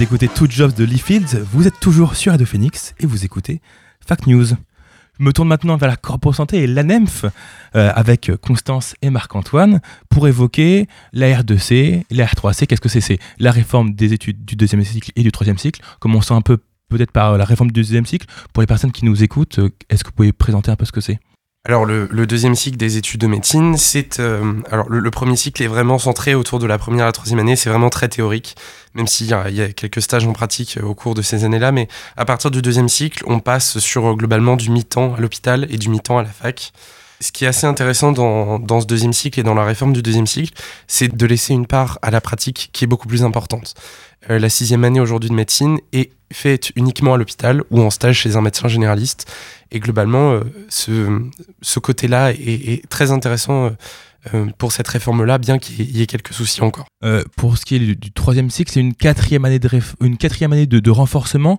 D'écouter Two Jobs de Lee. Vous êtes toujours sur Radio Phoenix et vous écoutez Fact News. Je me tourne maintenant vers la Corpo Santé et l'ANEMF euh, avec Constance et Marc-Antoine pour évoquer la R2C, la R3C. Qu'est-ce que c'est? C'est la réforme des études du deuxième cycle et du troisième cycle. Commençons un peu peut-être par la réforme du deuxième cycle. Pour les personnes qui nous écoutent, euh, est-ce que vous pouvez présenter un peu ce que c'est? Alors le, le deuxième cycle des études de médecine, c'est euh, alors le, le premier cycle est vraiment centré autour de la première et la troisième année, c'est vraiment très théorique, même s'il y a, y a quelques stages en pratique euh, au cours de ces années-là, mais à partir du deuxième cycle, on passe sur euh, globalement du mi-temps à l'hôpital et du mi-temps à la fac. ce qui est assez intéressant dans, dans, ce deuxième cycle et dans la réforme du deuxième cycle, c'est de laisser une part à la pratique qui est beaucoup plus importante. Euh, la sixième année aujourd'hui de médecine est faite uniquement à l'hôpital ou en stage chez un médecin généraliste. Et globalement, euh, ce, ce côté-là est, très intéressant. Euh, pour cette réforme-là, bien qu'il y ait quelques soucis encore. Pour ce qui est du, troisième cycle, c'est une quatrième année de, une quatrième année de, renforcement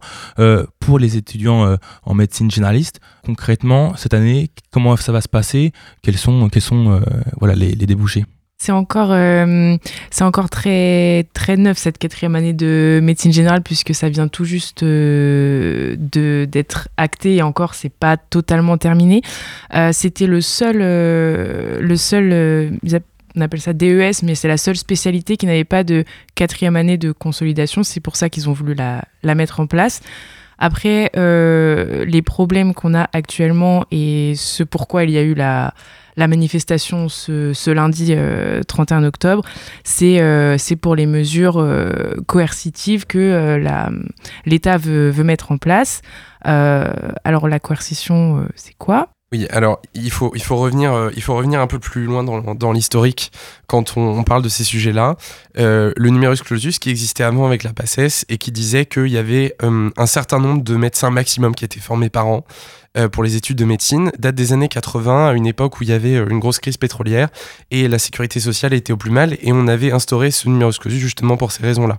pour les étudiants en médecine généraliste. Concrètement, cette année, comment ça va se passer? Quels sont, quels sont voilà, les, les débouchés? C'est encore, euh, c'est encore très, très neuf cette quatrième année de médecine générale puisque ça vient tout juste euh, de, d'être acté et encore c'est pas totalement terminé. Euh, c'était le seul, le seul on appelle ça DES, mais c'est la seule spécialité qui n'avait pas de quatrième année de consolidation. C'est pour ça qu'ils ont voulu la, la mettre en place. Après, les problèmes qu'on a actuellement et ce pourquoi il y a eu la, la manifestation ce, lundi euh, 31 octobre, c'est euh, pour les mesures euh, coercitives que euh, l'État veut, mettre en place. Euh, alors la coercition, c'est quoi? Oui, alors il faut, il faut, revenir, euh, il faut revenir un peu plus loin dans, l'historique quand on, parle de ces sujets-là. Euh, le numerus clausus qui existait avant avec la PACES et qui disait qu'il y avait euh, un certain nombre de médecins maximum qui étaient formés par an euh, pour les études de médecine date des années 80, à une époque où il y avait une grosse crise pétrolière et la sécurité sociale était au plus mal et on avait instauré ce numerus clausus justement pour ces raisons-là.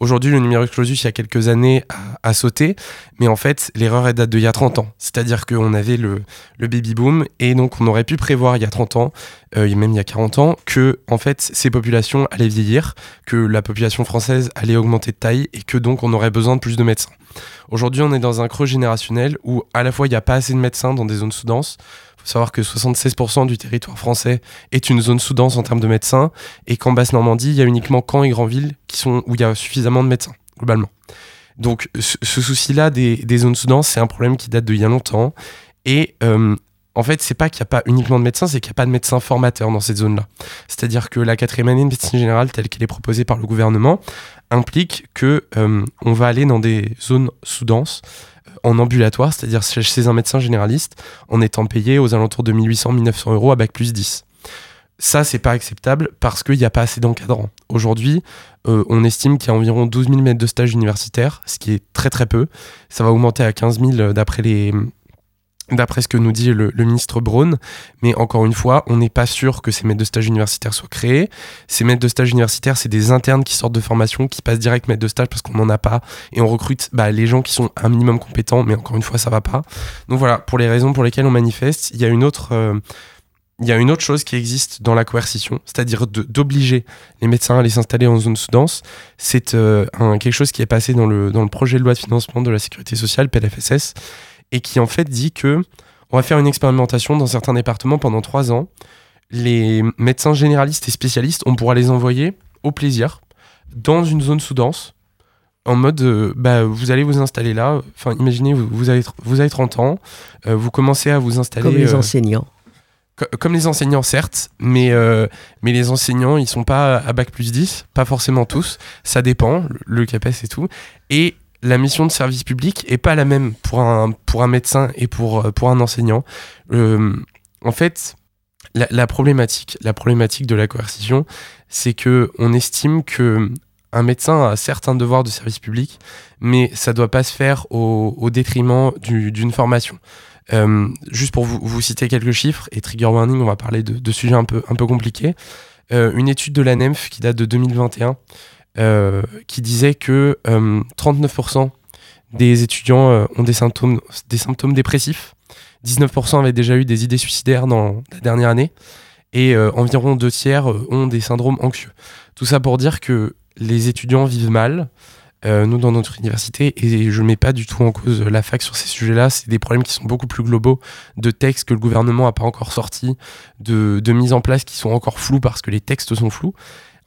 Aujourd'hui, le numerus clausus, il y a quelques années, a, sauté, mais en fait, l'erreur est date d'il y a 30 ans. C'est-à-dire qu'on avait le, le baby boom et donc on aurait pu prévoir il y a 30 ans, euh, même il y a 40 ans, que en fait ces populations allaient vieillir, que la population française allait augmenter de taille et que donc on aurait besoin de plus de médecins. Aujourd'hui, on est dans un creux générationnel où à la fois il n'y a pas assez de médecins dans des zones sous-denses. Il faut savoir que 76% du territoire français est une zone sous-dense en termes de médecins et qu'en Basse-Normandie, il y a uniquement Caen et Granville qui sont, où il y a suffisamment de médecins, globalement. Donc ce, souci-là des, zones sous-denses, c'est un problème qui date d'il y a longtemps. Et euh, en fait, c'est pas qu'il n'y a pas uniquement de médecins, c'est qu'il n'y a pas de médecins formateurs dans cette zone-là. C'est-à-dire que la quatrième année de médecine générale, telle qu'elle est proposée par le gouvernement, implique que euh, on va aller dans des zones sous-denses en ambulatoire, c'est-à-dire chez un médecin généraliste, en étant payé aux alentours de 1800-1900 euros à bac plus 10. Ça, c'est pas acceptable parce qu'il n'y a pas assez d'encadrants. Aujourd'hui, euh, on estime qu'il y a environ 12 000 mètres de stage universitaire, ce qui est très très peu. Ça va augmenter à 15 000 d'après les, d'après ce que nous dit le, ministre Braun. Mais encore une fois, on n'est pas sûr que ces maîtres de stage universitaires soient créés. Ces maîtres de stage universitaires, c'est des internes qui sortent de formation, qui passent direct maître de stage parce qu'on n'en a pas. Et on recrute bah, les gens qui sont un minimum compétents, mais encore une fois, ça va pas. Donc voilà, pour les raisons pour lesquelles on manifeste, il y a une autre... Euh, il y a une autre chose qui existe dans la coercition, c'est-à-dire d'obliger les médecins à aller s'installer en zone sous-dense. C'est euh, quelque chose qui est passé dans le, dans le projet de loi de financement de la sécurité sociale, PLFSS, et qui en fait dit que on va faire une expérimentation dans certains départements pendant trois ans. Les médecins généralistes et spécialistes, on pourra les envoyer au plaisir dans une zone sous-dense en mode euh, bah, vous allez vous installer là. Enfin, imaginez, vous, vous, avez, vous avez 30 ans, euh, vous commencez à vous installer. Comme les euh, enseignants comme les enseignants certes, mais, mais les enseignants ils sont pas à bac plus 10, pas forcément tous, ça dépend, le CAPES et tout. Et la mission de service public est pas la même pour un, pour un médecin et pour, pour un enseignant. Euh, en fait, la, problématique, la problématique de la coercition, c'est que on estime que un médecin a certains devoirs de service public, mais ça doit pas se faire au, au détriment d'une formation. Euh, juste pour vous, vous, citer quelques chiffres, et trigger warning, on va parler de, de sujets un peu, un peu compliqués. Euh, une étude de la NEMF qui date de 2021 euh, qui disait que 39% euh, des étudiants euh, ont des symptômes, des symptômes dépressifs, 19% avaient déjà eu des idées suicidaires dans la dernière année, et euh, environ deux tiers ont des syndromes anxieux. Tout ça pour dire que les étudiants vivent mal, euh, nous dans notre université et je mets pas du tout en cause la fac sur ces sujets-là. C'est des problèmes qui sont beaucoup plus globaux, de textes que le gouvernement a pas encore sortis, de, de mise en place qui sont encore flous parce que les textes sont flous.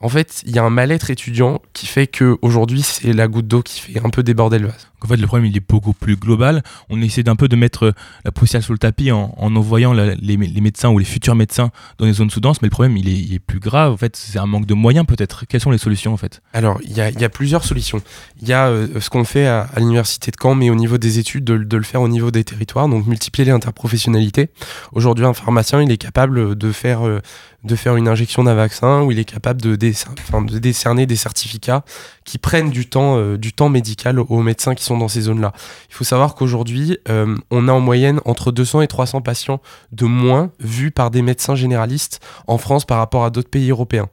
En fait, il y a un mal-être étudiant qui fait que aujourd'hui c'est la goutte d'eau qui fait un peu déborder le vase. En fait, le problème, il est beaucoup plus global. On essaie d'un peu de mettre la poussière sur le tapis en, en envoyant la- les, les médecins ou les futurs médecins dans les zones sous-denses, mais le problème, il est, il est plus grave. En fait, c'est un manque de moyens, peut-être. Quelles sont les solutions, en fait? Alors, il y a, il y a plusieurs solutions. Il y a euh, ce qu'on fait à, à l'université de Caen, mais au niveau des études, de, de le faire au niveau des territoires, donc multiplier les interprofessionnalités. Aujourd'hui, un pharmacien, il est capable de faire, euh, de faire une injection d'un vaccin, ou il est capable de, décerner des certificats qui prennent du temps, euh, du temps médical aux, aux médecins qui sont dans ces zones-là. Il faut savoir qu'aujourd'hui, euh, on a en moyenne entre 200 et 300 patients de moins vus par des médecins généralistes en France par rapport à d'autres pays européens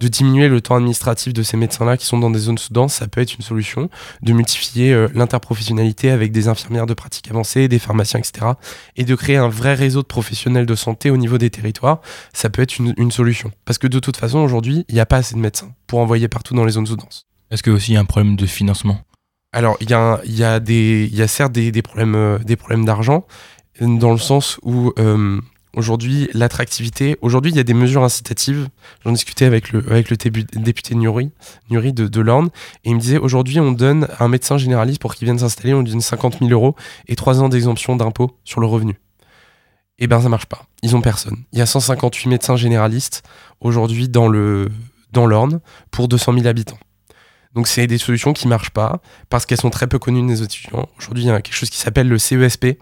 de diminuer le temps administratif de ces médecins-là qui sont dans des zones sous-denses, ça peut être une solution. De multiplier euh, l'interprofessionnalité avec des infirmières de pratique avancée, des pharmaciens, etc. Et de créer un vrai réseau de professionnels de santé au niveau des territoires, ça peut être une, une solution. Parce que de toute façon, aujourd'hui, il n'y a pas assez de médecins pour envoyer partout dans les zones sous-denses. Est-ce qu'il y a aussi un problème de financement? Alors, il y, a y, a y certes des, des problèmes, euh, des problèmes d'argent, dans le sens où euh, aujourd'hui, l'attractivité, aujourd'hui, il y a des mesures incitatives. J'en discutais avec le, député Nuri, Nuri de, l'Orne, et il me disait aujourd'hui, on donne à un médecin généraliste pour qu'il vienne s'installer, on donne 50 000 euros et 3 ans d'exemption d'impôt sur le revenu. Eh ben, ça marche pas. Ils ont personne. Il y a 158 médecins généralistes aujourd'hui dans l'Orne pour 200 000 habitants. Donc c'est des solutions qui marchent pas parce qu'elles sont très peu connues des étudiants. Aujourd'hui, il y a quelque chose qui s'appelle le CESP,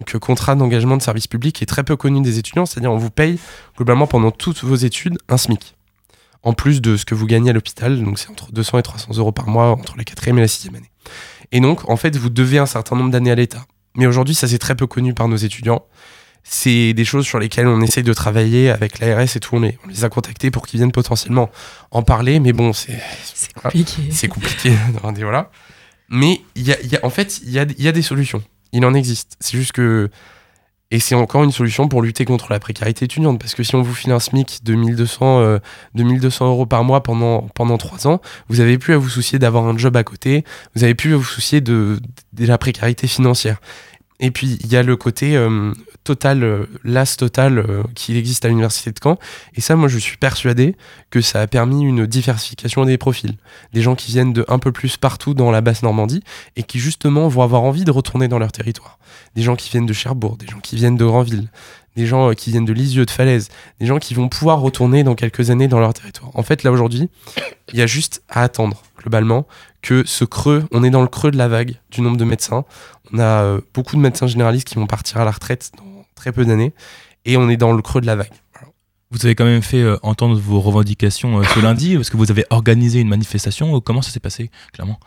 donc euh, contrat d'engagement de service public, est très peu connu des étudiants. C'est-à-dire on vous paye globalement pendant toutes vos études un SMIC, en plus de ce que vous gagnez à l'hôpital. Donc c'est entre 200 et 300 euros par mois entre la quatrième et la sixième année. Et donc en fait vous devez un certain nombre d'années à l'État. Mais aujourd'hui ça c'est très peu connu par nos étudiants. C'est des choses sur lesquelles on essaye de travailler avec l'ARS et tout. On les, on les a contactés pour qu'ils viennent potentiellement en parler. Mais bon, c'est compliqué. c'est compliqué. Voilà. Mais y a, il y a- en fait, il y a, il y a des solutions. Il en existe. C'est juste que. Et c'est encore une solution pour lutter contre la précarité étudiante. Parce que si on vous file un SMIC de 1200, euh, de 1200 euros par mois pendant, pendant 3 ans, vous n'avez plus à vous soucier d'avoir un job à côté. Vous n'avez plus à vous soucier de, la précarité financière. Et puis, il y a le côté euh, total, euh, l'as total euh, qui existe à l'université de Caen. Et ça, moi, je suis persuadé que ça a permis une diversification des profils. Des gens qui viennent de un peu plus partout dans la basse Normandie et qui, justement, vont avoir envie de retourner dans leur territoire. Des gens qui viennent de Cherbourg, des gens qui viennent de Granville, des gens euh, qui viennent de Lisieux, de Falaise, des gens qui vont pouvoir retourner dans quelques années dans leur territoire. En fait, là, aujourd'hui, il y a juste à attendre, globalement, que ce creux, on est dans le creux de la vague du nombre de médecins. On a beaucoup de médecins généralistes qui vont partir à la retraite dans très peu d'années. Et on est dans le creux de la vague. Vous avez quand même fait euh, entendre vos revendications euh, ce lundi, parce que vous avez organisé une manifestation. Comment ça s'est passé, clairement?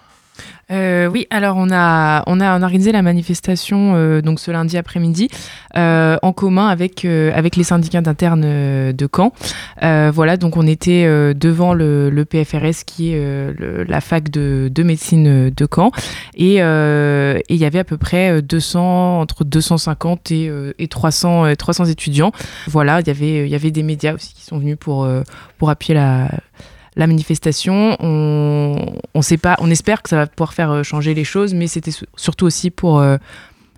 Euh, oui, alors on a, organisé la manifestation euh, donc ce lundi après-midi euh, en commun avec, les syndicats d'internes de Caen. Voilà, donc on était devant le, PFRS qui est la fac de, de médecine de Caen et il y avait à peu près euh, 200, entre 250 et, euh, et 300, euh, 300 étudiants. Voilà, il y avait, des médias aussi qui sont venus pour, pour appuyer la la manifestation. On, on sait pas, on espère que ça va pouvoir faire euh, changer les choses, mais c'était su- surtout aussi pour, euh,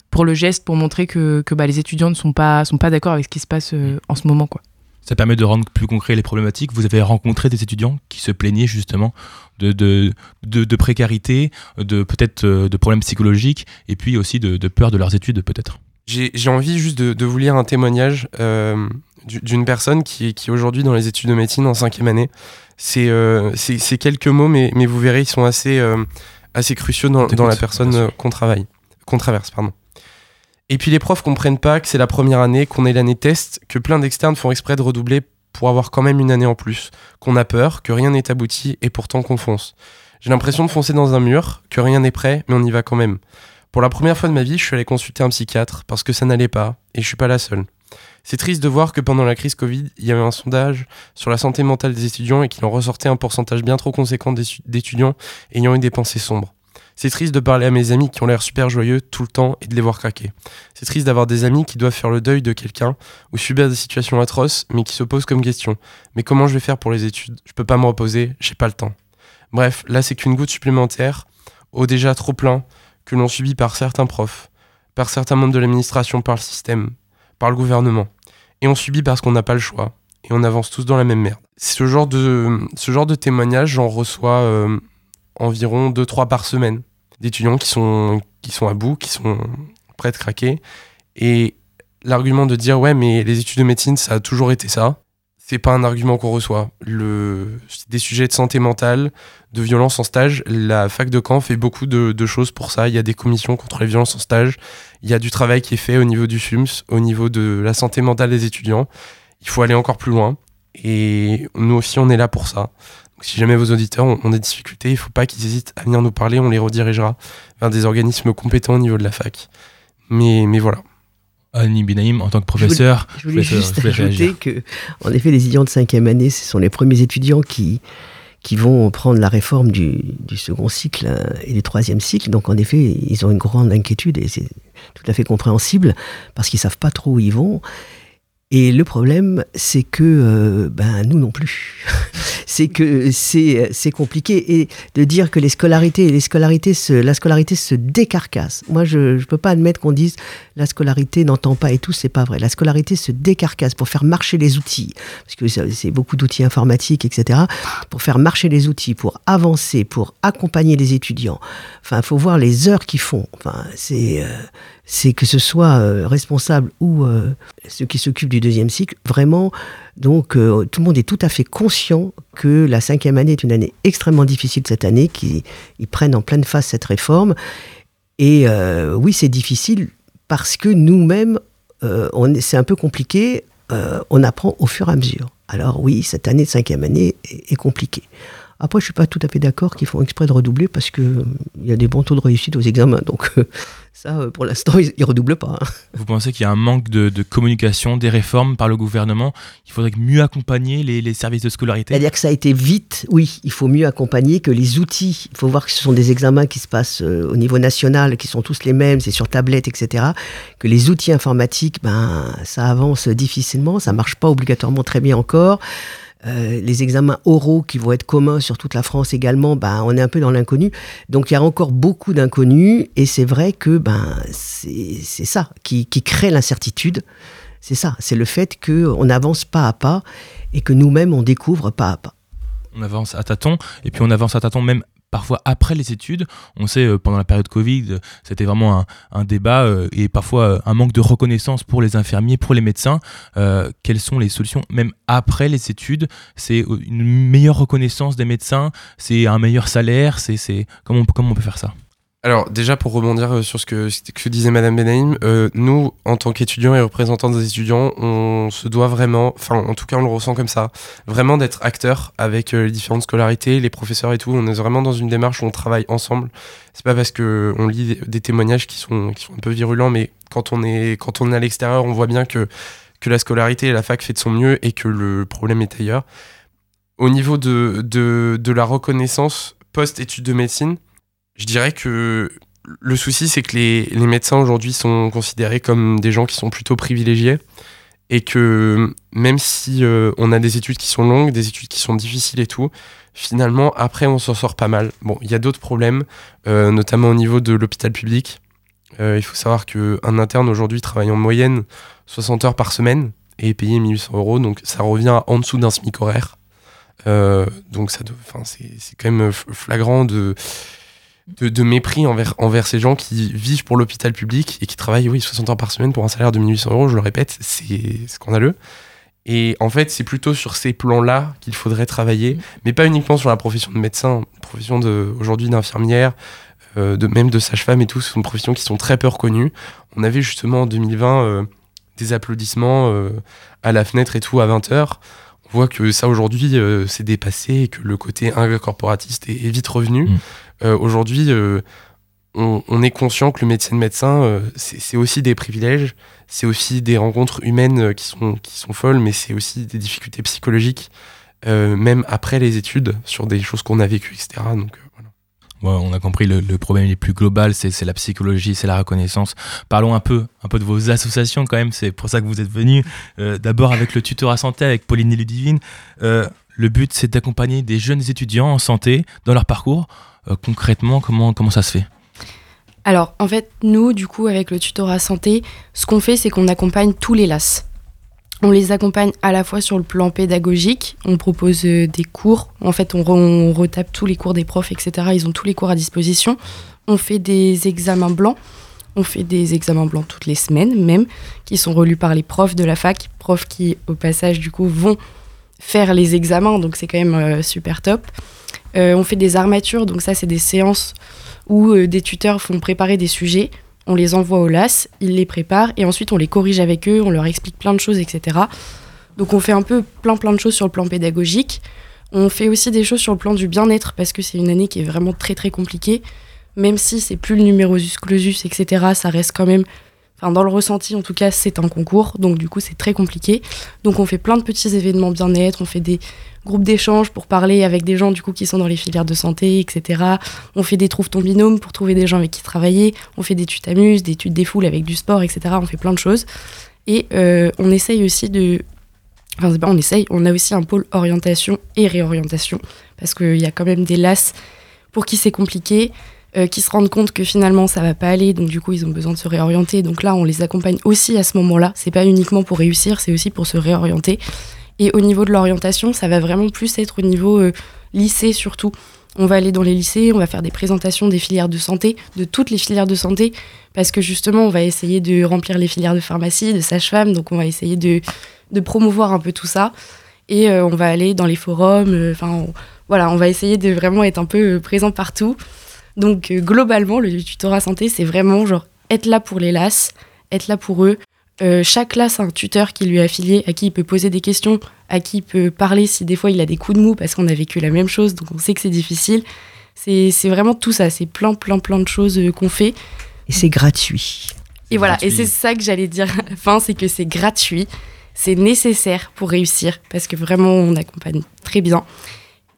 pour le geste, pour montrer que, que bah, les étudiants ne sont pas, sont pas d'accord avec ce qui se passe euh, en ce moment. Quoi. Ça permet de rendre plus concret les problématiques. Vous avez rencontré des étudiants qui se plaignaient justement de, de, de, de précarité, de peut-être de problèmes psychologiques, et puis aussi de, de peur de leurs études peut-être. J'ai j'ai envie juste de, de vous lire un témoignage euh, du- d'une personne qui, qui est aujourd'hui dans les études de médecine en cinquième année. C'est euh, c'est- quelques mots, mais, mais vous verrez, ils sont assez, euh, assez cruciaux dans, dans la personne euh, qu'on travaille, qu'on traverse. Pardon. Et puis les profs comprennent pas que c'est la première année, qu'on est l'année test, que plein d'externes font exprès de redoubler pour avoir quand même une année en plus, qu'on a peur, que rien n'est abouti et pourtant qu'on fonce. J'ai l'impression de foncer dans un mur, que rien n'est prêt, mais on y va quand même. Pour la première fois de ma vie, je suis allé consulter un psychiatre parce que ça n'allait pas, et je suis pas la seule. C'est triste de voir que pendant la crise Covid, il y avait un sondage sur la santé mentale des étudiants et qu'il en ressortait un pourcentage bien trop conséquent d'étu- d'étudiants ayant eu des pensées sombres. C'est triste de parler à mes amis qui ont l'air super joyeux tout le temps et de les voir craquer. C'est triste d'avoir des amis qui doivent faire le deuil de quelqu'un ou subir des situations atroces mais qui se posent comme question. Mais comment je vais faire pour les études? Je peux pas me reposer, j'ai pas le temps. Bref, là c'est qu'une goutte supplémentaire au déjà trop plein que l'on subit par certains profs, par certains membres de l'administration, par le système, par le gouvernement. Et on subit parce qu'on n'a pas le choix. Et on avance tous dans la même merde. Ce genre de, ce genre de témoignage, j'en reçois euh, environ 2-3 par semaine. d'étudiants qui sont, qui sont à bout, qui sont prêts de craquer. Et l'argument de dire ouais mais les études de médecine ça a toujours été ça, c'est pas un argument qu'on reçoit. Le, des sujets de santé mentale, de violence en stage, la fac de Caen fait beaucoup de, de, choses pour ça. Il y a des commissions contre les violences en stage, il y a du travail qui est fait au niveau du FUMS, au niveau de la santé mentale des étudiants. Il faut aller encore plus loin. Et nous aussi, on est là pour ça. Donc, si jamais vos auditeurs ont, ont des difficultés, il ne faut pas qu'ils hésitent à venir nous parler, on les redirigera vers des organismes compétents au niveau de la fac. Mais, mais voilà. Annie Benaïm, en tant que professeur, je voulais, je voulais juste ajouter que, en effet, les étudiants de cinquième année, ce sont les premiers étudiants qui, qui vont prendre la réforme du, second cycle euh, et du troisième cycle. Donc, en effet, ils ont une grande inquiétude et c'est tout à fait compréhensible parce qu'ils savent pas trop où ils vont. Et le problème, c'est que euh, ben nous non plus. c'est que c'est compliqué et de dire que les scolarités les scolarités se, la scolarité se décarcasse. Moi, je je peux pas admettre qu'on dise la scolarité n'entend pas et tout, c'est pas vrai. La scolarité se décarcasse pour faire marcher les outils, parce que c'est beaucoup d'outils informatiques, etc. Pour faire marcher les outils, pour avancer, pour accompagner les étudiants. Enfin, il faut voir les heures qu'ils font. Enfin, c'est euh, que ce soit euh, responsable ou euh, ceux qui s'occupent du deuxième cycle, vraiment, donc euh, tout le monde est tout à fait conscient que la cinquième année est une année extrêmement difficile cette année, qu'ils prennent en pleine face cette réforme. Et euh, oui, c'est difficile parce que nous-mêmes, euh, c'est un peu compliqué, on apprend au fur et à mesure. Alors oui, cette année de cinquième année est, est compliquée. Après, je suis pas tout à fait d'accord qu'ils font exprès de redoubler parce que il y a des bons taux de réussite aux examens. Donc euh, ça, euh, pour l'instant, ils, ils redoublent pas. Hein. Vous pensez qu'il y a un manque de, de, communication, des réformes par le gouvernement? Il faudrait mieux accompagner les, les services de scolarité? C'est-à-dire que ça a été vite, oui, il faut mieux accompagner que les outils. Il faut voir que ce sont des examens qui se passent euh, au niveau national, qui sont tous les mêmes, c'est sur tablette, etc. Que les outils informatiques, ben, ça avance difficilement, ça marche pas obligatoirement très bien encore. Euh, les examens oraux qui vont être communs sur toute la France également, ben, on est un peu dans l'inconnu. Donc il y a encore beaucoup d'inconnus et c'est vrai que ben, c'est ça qui, qui crée l'incertitude. C'est ça, c'est le fait qu'on avance pas à pas et que nous-mêmes on découvre pas à pas. On avance à tâtons et puis on avance à tâtons même parfois après les études. On sait, euh, pendant la période Covid, euh, c'était vraiment un, débat euh, et parfois un manque de reconnaissance pour les infirmiers, pour les médecins. Quelles sont les solutions, même après les études? C'est une meilleure reconnaissance des médecins, c'est un meilleur salaire, c'est comment, comment on peut faire ça? Alors déjà pour rebondir sur ce que, disait Madame Benaïm, euh, nous en tant qu'étudiants et représentants des étudiants, on se doit vraiment, enfin en tout cas on le ressent comme ça, vraiment d'être acteurs avec euh, les différentes scolarités, les professeurs et tout. On est vraiment dans une démarche où on travaille ensemble. C'est pas parce que on lit des, des, témoignages qui sont qui sont un peu virulents, mais quand on est quand on est à l'extérieur, on voit bien que que la scolarité et la fac fait de son mieux et que le problème est ailleurs. Au niveau de de, de la reconnaissance post études de médecine je dirais que le souci, c'est que les, les médecins aujourd'hui sont considérés comme des gens qui sont plutôt privilégiés et que même si euh, on a des études qui sont longues, des études qui sont difficiles et tout, finalement, après, on s'en sort pas mal. Bon, il y a d'autres problèmes, euh, notamment au niveau de l'hôpital public. Euh, il faut savoir qu'un interne aujourd'hui travaille en moyenne 60 heures par semaine et est payé 1800 euros, donc ça revient en dessous d'un SMIC horaire. donc c'est quand même flagrant de de, de, mépris envers, envers ces gens qui vivent pour l'hôpital public et qui travaillent, oui, 60 heures par semaine pour un salaire de 1800 euros, je le répète, c'est scandaleux. Et en fait, c'est plutôt sur ces plans-là qu'il faudrait travailler, mais pas uniquement sur la profession de médecin, profession aujourd'hui d'infirmière, euh, de, même de sage-femme et tout, ce sont des professions qui sont très peu reconnues. On avait justement en 2020 euh, des applaudissements euh, à la fenêtre et tout à 20h. On voit que ça aujourd'hui c'est dépassé et que le côté corporatiste est, est vite revenu. Mmh. Euh, aujourd'hui, euh, on, est conscient que le médecin de médecin, euh, c'est aussi des privilèges, c'est aussi des rencontres humaines qui sont, qui sont folles, mais c'est aussi des difficultés psychologiques, même après les études, sur des choses qu'on a vécues, etc. Donc, Ouais, on a compris le, le problème est plus global, c'est la psychologie, c'est la reconnaissance. Parlons un peu, un peu de vos associations quand même. C'est pour ça que vous êtes venus. Euh, D'abord avec le tuteur à santé, avec Pauline Ludivine. Le but, c'est d'accompagner des jeunes étudiants en santé dans leur parcours. Euh, concrètement, comment comment ça se fait? Alors, en fait, nous, du coup, avec le tutorat santé, ce qu'on fait, c'est qu'on accompagne tous les LAS. On les accompagne à la fois sur le plan pédagogique, on propose euh, des cours, en fait on, on, retape tous les cours des profs, etc. Ils ont tous les cours à disposition. On fait des examens blancs. On fait des examens blancs toutes les semaines même, qui sont relus par les profs de la fac, profs qui au passage du coup vont faire les examens, donc c'est quand même euh, super top. Euh, on fait des armatures, donc ça c'est des séances où euh, des tuteurs font préparer des sujets, on les envoie au LAS, ils les préparent et ensuite on les corrige avec eux, on leur explique plein de choses, etc. Donc on fait un peu plein plein de choses sur le plan pédagogique. On fait aussi des choses sur le plan du bien-être parce que c'est une année qui est vraiment très très compliquée. Même si c'est plus le numérosus clausus, etc., ça reste quand même Enfin, dans le ressenti, en tout cas, c'est un concours, donc du coup, c'est très compliqué. Donc, on fait plein de petits événements bien-être, on fait des groupes d'échange pour parler avec des gens du coup qui sont dans les filières de santé, etc. On fait des trouve ton binôme pour trouver des gens avec qui travailler. On fait des tu t'amuses, des tu des foules avec du sport, etc. On fait plein de choses. Et euh, on essaye aussi de. Enfin, on essaye, on a aussi un pôle orientation et réorientation, parce qu'il y a quand même des lasses pour qui c'est compliqué. Euh, qui se rendent compte que finalement ça va pas aller, donc du coup ils ont besoin de se réorienter. Donc là, on les accompagne aussi à ce moment-là. C'est pas uniquement pour réussir, c'est aussi pour se réorienter. Et au niveau de l'orientation, ça va vraiment plus être au niveau euh, lycée surtout. On va aller dans les lycées, on va faire des présentations des filières de santé, de toutes les filières de santé, parce que justement, on va essayer de remplir les filières de pharmacie, de sage-femme, donc on va essayer de, de, promouvoir un peu tout ça. Et euh, on va aller dans les forums, enfin voilà, on va essayer de vraiment être un peu présent partout. Donc euh, globalement, le tutorat santé, c'est vraiment genre être là pour les LAS, être là pour eux. Euh, chaque classe a un tuteur qui lui est affilié, à qui il peut poser des questions, à qui il peut parler si des fois il a des coups de mou parce qu'on a vécu la même chose, donc on sait que c'est difficile. C'est vraiment tout ça, c'est plein, plein, plein de choses euh, qu'on fait. Et c'est gratuit. Et voilà, et c'est ça que j'allais dire à la fin, c'est que c'est gratuit, c'est nécessaire pour réussir, parce que vraiment on accompagne très bien,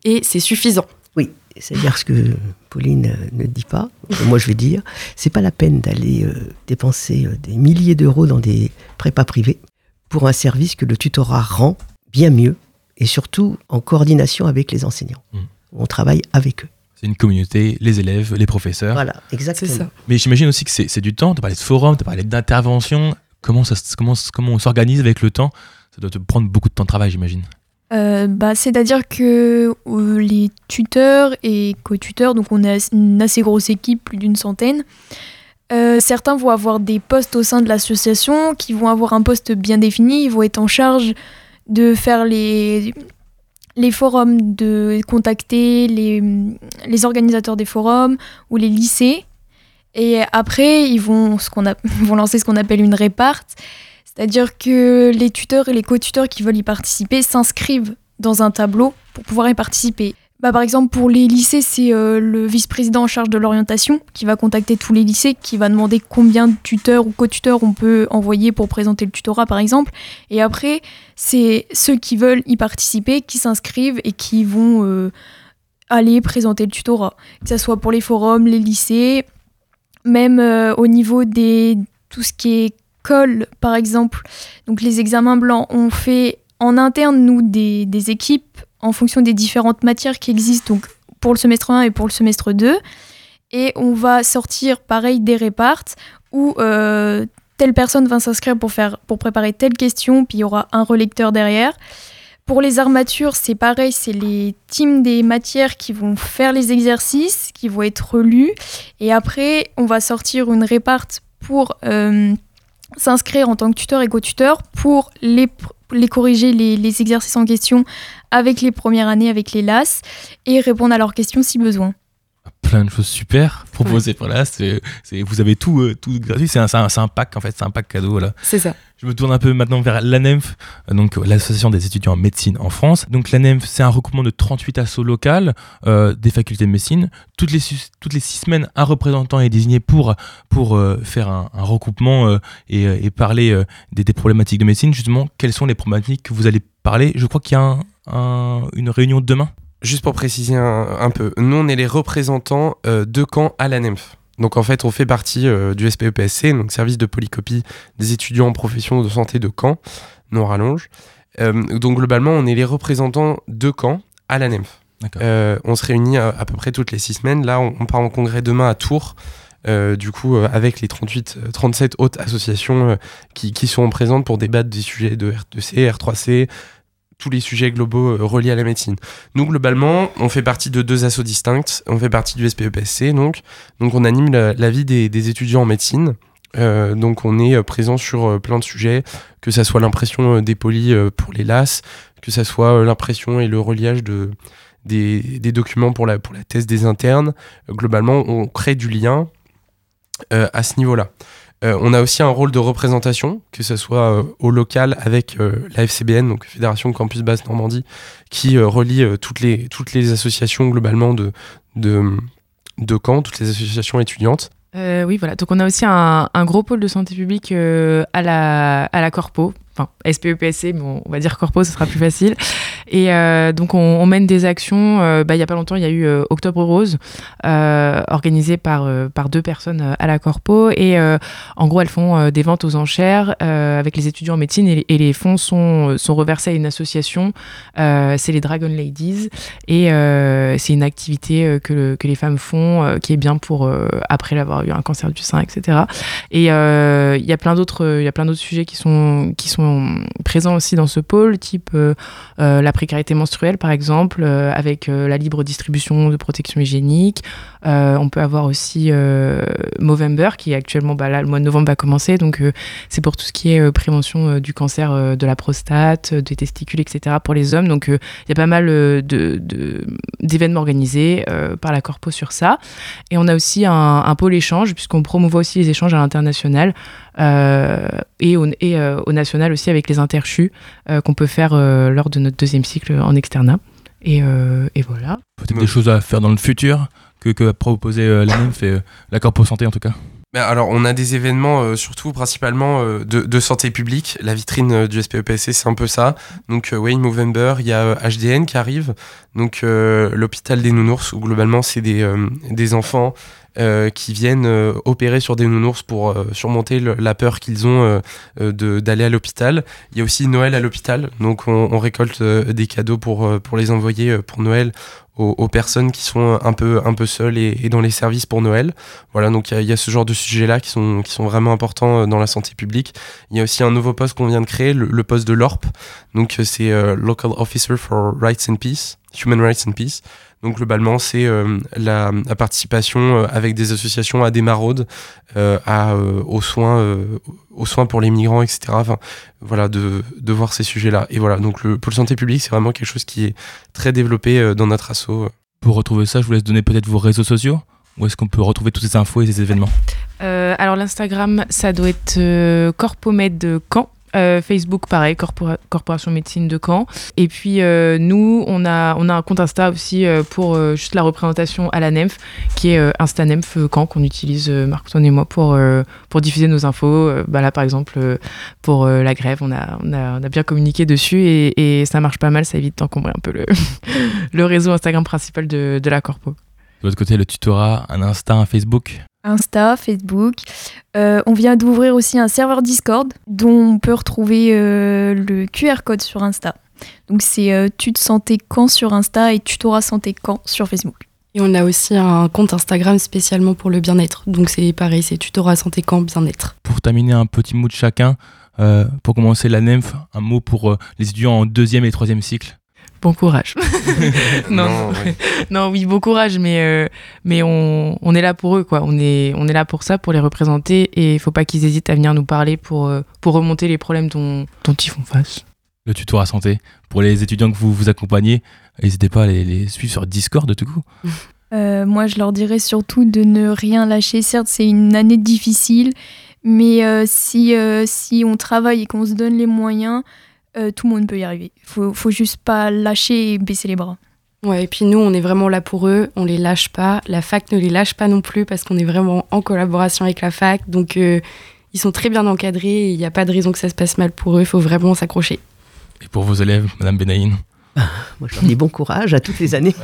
et c'est suffisant. Oui, c'est-à-dire ce que Pauline ne dit pas, moi je vais dire, c'est pas la peine d'aller euh, dépenser euh, des milliers d'euros dans des prépas privés pour un service que le tutorat rend bien mieux et surtout en coordination avec les enseignants. Mmh. On travaille avec eux. C'est une communauté, les élèves, les professeurs. Voilà, exactement. Ça. Mais j'imagine aussi que c'est du temps. Tu as parlé de forum, tu as parlé d'intervention. Comment, ça, comment, comment on s'organise avec le temps? Ça doit te prendre beaucoup de temps de travail, j'imagine. Euh, bah, C'est-à-dire que euh, les tuteurs et co-tuteurs, donc on est une assez grosse équipe, plus d'une centaine, euh, certains vont avoir des postes au sein de l'association qui vont avoir un poste bien défini, ils vont être en charge de faire les, les forums, de contacter les, les organisateurs des forums ou les lycées. Et après, ils vont, ce a, vont lancer ce qu'on appelle une réparte. C'est-à-dire que les tuteurs et les co-tuteurs qui veulent y participer s'inscrivent dans un tableau pour pouvoir y participer. Bah, par exemple, pour les lycées, c'est euh, le vice-président en charge de l'orientation qui va contacter tous les lycées, qui va demander combien de tuteurs ou co-tuteurs on peut envoyer pour présenter le tutorat, par exemple. Et après, c'est ceux qui veulent y participer qui s'inscrivent et qui vont euh, aller présenter le tutorat. Que ce soit pour les forums, les lycées, même euh, au niveau des tout ce qui est colle, par exemple, donc les examens blancs, on fait en interne, nous, des, équipes en fonction des différentes matières qui existent, donc pour le semestre 1 et pour le semestre 2. Et on va sortir, pareil, des répartes où euh, telle personne va s'inscrire pour, faire, pour préparer telle question, puis il y aura un relecteur derrière. Pour les armatures, c'est pareil, c'est les teams des matières qui vont faire les exercices, qui vont être relus. Et après, on va sortir une réparte pour euh, s'inscrire en tant que tuteur et co-tuteur pour les, les corriger les, les, exercices en question avec les premières années, avec les LAS, et répondre à leurs questions si besoin plein de choses super proposées par là. C'est, vous avez tout, euh, tout gratuit. C'est un, un, pack en fait, c'est un pack cadeau là. C'est ça. Je me tourne un peu maintenant vers l'ANEMF, euh, donc euh, l'association des étudiants en médecine en France. Donc l'ANEMF, c'est un regroupement de 38 assos locales des facultés de médecine. Toutes les, toutes les six semaines, un représentant est désigné pour, pour faire un, regroupement et, et, parler des, des, problématiques de médecine. Justement, quelles sont les problématiques que vous allez parler? Je crois qu'il y a un, une réunion demain. Juste pour préciser un, peu, nous on est les représentants euh, de camp à la NEMF. Donc en fait on fait partie euh, du SPEPSC, donc service de polycopie des étudiants en profession de santé de Caen, non rallonge. Euh, donc globalement on est les représentants de Caen à la NEMF. on se réunit à, peu près toutes les six semaines. Là on, part en congrès demain à Tours. du coup, avec les 38, 37 autres associations qui, qui, sont présentes pour débattre des sujets de R2C, R3C, tous les sujets globaux euh, reliés à la médecine. Nous, globalement, on fait partie de deux assos distinctes. On fait partie du SPEPSC, donc. Donc, on anime la, vie des, étudiants en médecine. Euh, donc on est euh, présent sur plein de sujets, que ça soit l'impression des polis pour les LAS, que ça soit l'impression et le reliage de, des, documents pour la, pour la thèse des internes. Globalement, on crée du lien à ce niveau-là. Euh, on a aussi un rôle de représentation, que ce soit euh, au local avec euh, la FCBN, donc Fédération Campus Basse Normandie, qui relie toutes, les, toutes les associations globalement de, de, toutes les associations étudiantes. Oui, voilà. Donc on a aussi un, un gros pôle de santé publique à, la, à la Corpo, enfin SPEPSC, mais on, va dire Corpo, ce sera plus facile. Et euh, donc on, mène des actions. euh, bah, il y a pas longtemps, il y a eu euh, Octobre Rose, organisé par, par deux personnes à la Corpo. Et en gros, elles font des ventes aux enchères avec les étudiants en médecine et, les fonds sont, sont reversés à une association. C'est les Dragon Ladies. Et c'est une activité que, que les femmes font qui est bien pour après avoir eu un cancer du sein, etc. Et il y a plein d'autres sujets qui sont qui sont présents aussi dans ce pôle, type euh, euh, la précarité menstruelle par exemple, euh, avec la libre distribution de protection hygiénique. On peut avoir aussi Movember qui est actuellement bah là le mois de novembre va commencer, donc c'est pour tout ce qui est prévention du cancer de la prostate, des testicules, etc. pour les hommes. Donc il y a pas mal euh, de de- d'événements organisés par la Corpo sur ça. Et on a aussi un, pôle échange, puisqu'on promouvoit aussi les échanges à l'international et, au, et au national aussi avec les interchus euh, qu'on peut faire euh, lors de notre deuxième cycle en externat. Et, euh, et voilà. Peut-être des choses à faire dans le futur que, que va proposer euh, la et euh, la Corpo Santé en tout cas. Mais alors, on a des événements, euh, surtout principalement euh, de, de santé publique. La vitrine euh, du SPEPSC, c'est un peu ça. Donc, euh, Wayne Movember, il y a euh, HDN qui arrive. Donc, euh, l'hôpital des nounours, où globalement, c'est des, euh, des enfants euh, qui viennent euh, opérer sur des nounours pour euh, surmonter la peur qu'ils ont d'aller à l'hôpital. Il y a aussi Noël à l'hôpital. Donc, on, récolte des cadeaux pour, pour les envoyer pour Noël aux, personnes qui sont un peu, un peu seules et, dans les services pour Noël. Voilà, donc il y a- ce genre de sujets-là qui sont, qui sont vraiment importants dans la santé publique. Il y a aussi un nouveau poste qu'on vient de créer, le, le poste de l'ORP. Donc c'est Local Officer for Rights and Peace, Human Rights and Peace. Donc globalement, c'est euh, la, la participation euh, avec des associations à des maraudes, euh, à, euh, aux, soins, euh, aux soins pour les migrants, etc. Enfin, voilà, de, de voir ces sujets-là. Et voilà, donc le pôle santé publique, c'est vraiment quelque chose qui est très développé euh, dans notre asso. Pour retrouver ça, je vous laisse donner peut-être vos réseaux sociaux. Où est-ce qu'on peut retrouver toutes ces infos et ces événements? Euh, alors l'Instagram, ça doit être euh, Corpomed de Caen. Euh, Facebook, pareil, Corpora- Corporation Médecine de Caen. Et puis euh, nous, on a, on un compte Insta aussi euh, pour juste la représentation à la NEMF, qui est InstaNEMF Caen, qu'on utilise Marc-Antoine et moi pour, diffuser nos infos. Bah là, par exemple, pour la grève, on a, bien communiqué dessus et, ça marche pas mal, ça évite d'encombrer un peu le, réseau Instagram principal de, de la Corpo. De l'autre côté, le tutorat, un Insta, un Facebook? Insta, Facebook. Euh, on vient d'ouvrir aussi un serveur Discord dont on peut retrouver euh, le QR code sur Insta. Donc c'est euh, Tut Santé Caen sur Insta et Tutorat Santé Caen sur Facebook. Et on a aussi un compte Instagram spécialement pour le bien-être. Donc c'est pareil, c'est Tutorat Santé Camp Bien-être. Pour terminer, un petit mot de chacun. Euh, pour commencer, la NEMF, un mot pour euh, les étudiants en deuxième et troisième cycle. Bon courage. non, Non, ouais. non, oui, bon courage, mais, euh, mais on, on est là pour eux, quoi. On est, on est là pour ça, pour les représenter, et il faut pas qu'ils hésitent à venir nous parler pour, euh, pour remonter les problèmes dont, dont ils font face. Le tutorat santé. Pour les étudiants que vous vous accompagnez, n'hésitez pas à les, les suivre sur Discord de tout coup. Euh, moi, je leur dirais surtout de ne rien lâcher. Certes, c'est une année difficile, mais euh, si, euh, si on travaille et qu'on se donne les moyens, euh, tout le monde peut y arriver. Faut, faut juste pas lâcher et baisser les bras. Ouais, et puis nous, on est vraiment là pour eux, on les lâche pas. La fac ne les lâche pas non plus parce qu'on est vraiment en collaboration avec la fac. Donc euh, ils sont très bien encadrés et il n'y a pas de raison que ça se passe mal pour eux, il faut vraiment s'accrocher. Et pour vos élèves, Madame Benaïn? Moi, je leur dis bon courage à toutes les années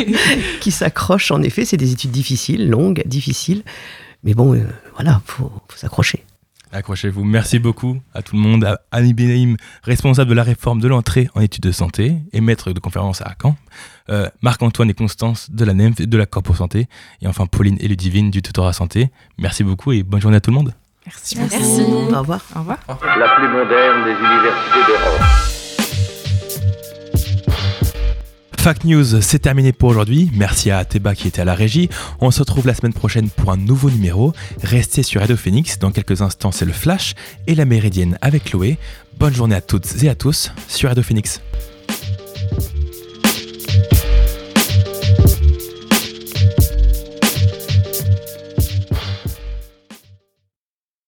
qui s'accrochent. En effet, c'est des études difficiles, longues, difficiles. Mais bon, euh, voilà, faut, faut s'accrocher. Accrochez-vous. Merci beaucoup à tout le monde. À Annie Benaïm, responsable de la réforme de l'entrée en études de santé et maître de conférence à Caen. Euh, Marc-Antoine et Constance de la NEMF et de la Corpo Santé. Et enfin Pauline et Ludivine du tutorat santé. Merci beaucoup et bonne journée à tout le monde. Merci. Merci. Au revoir. Au revoir. La plus moderne des universités d'Europe. Fact News, c'est terminé pour aujourd'hui. Merci à Ateba qui était à la régie. On se retrouve la semaine prochaine pour un nouveau numéro. Restez sur Radio Phoenix. Dans quelques instants, c'est le Flash et la Méridienne avec Chloé. Bonne journée à toutes et à tous sur Radio Phoenix.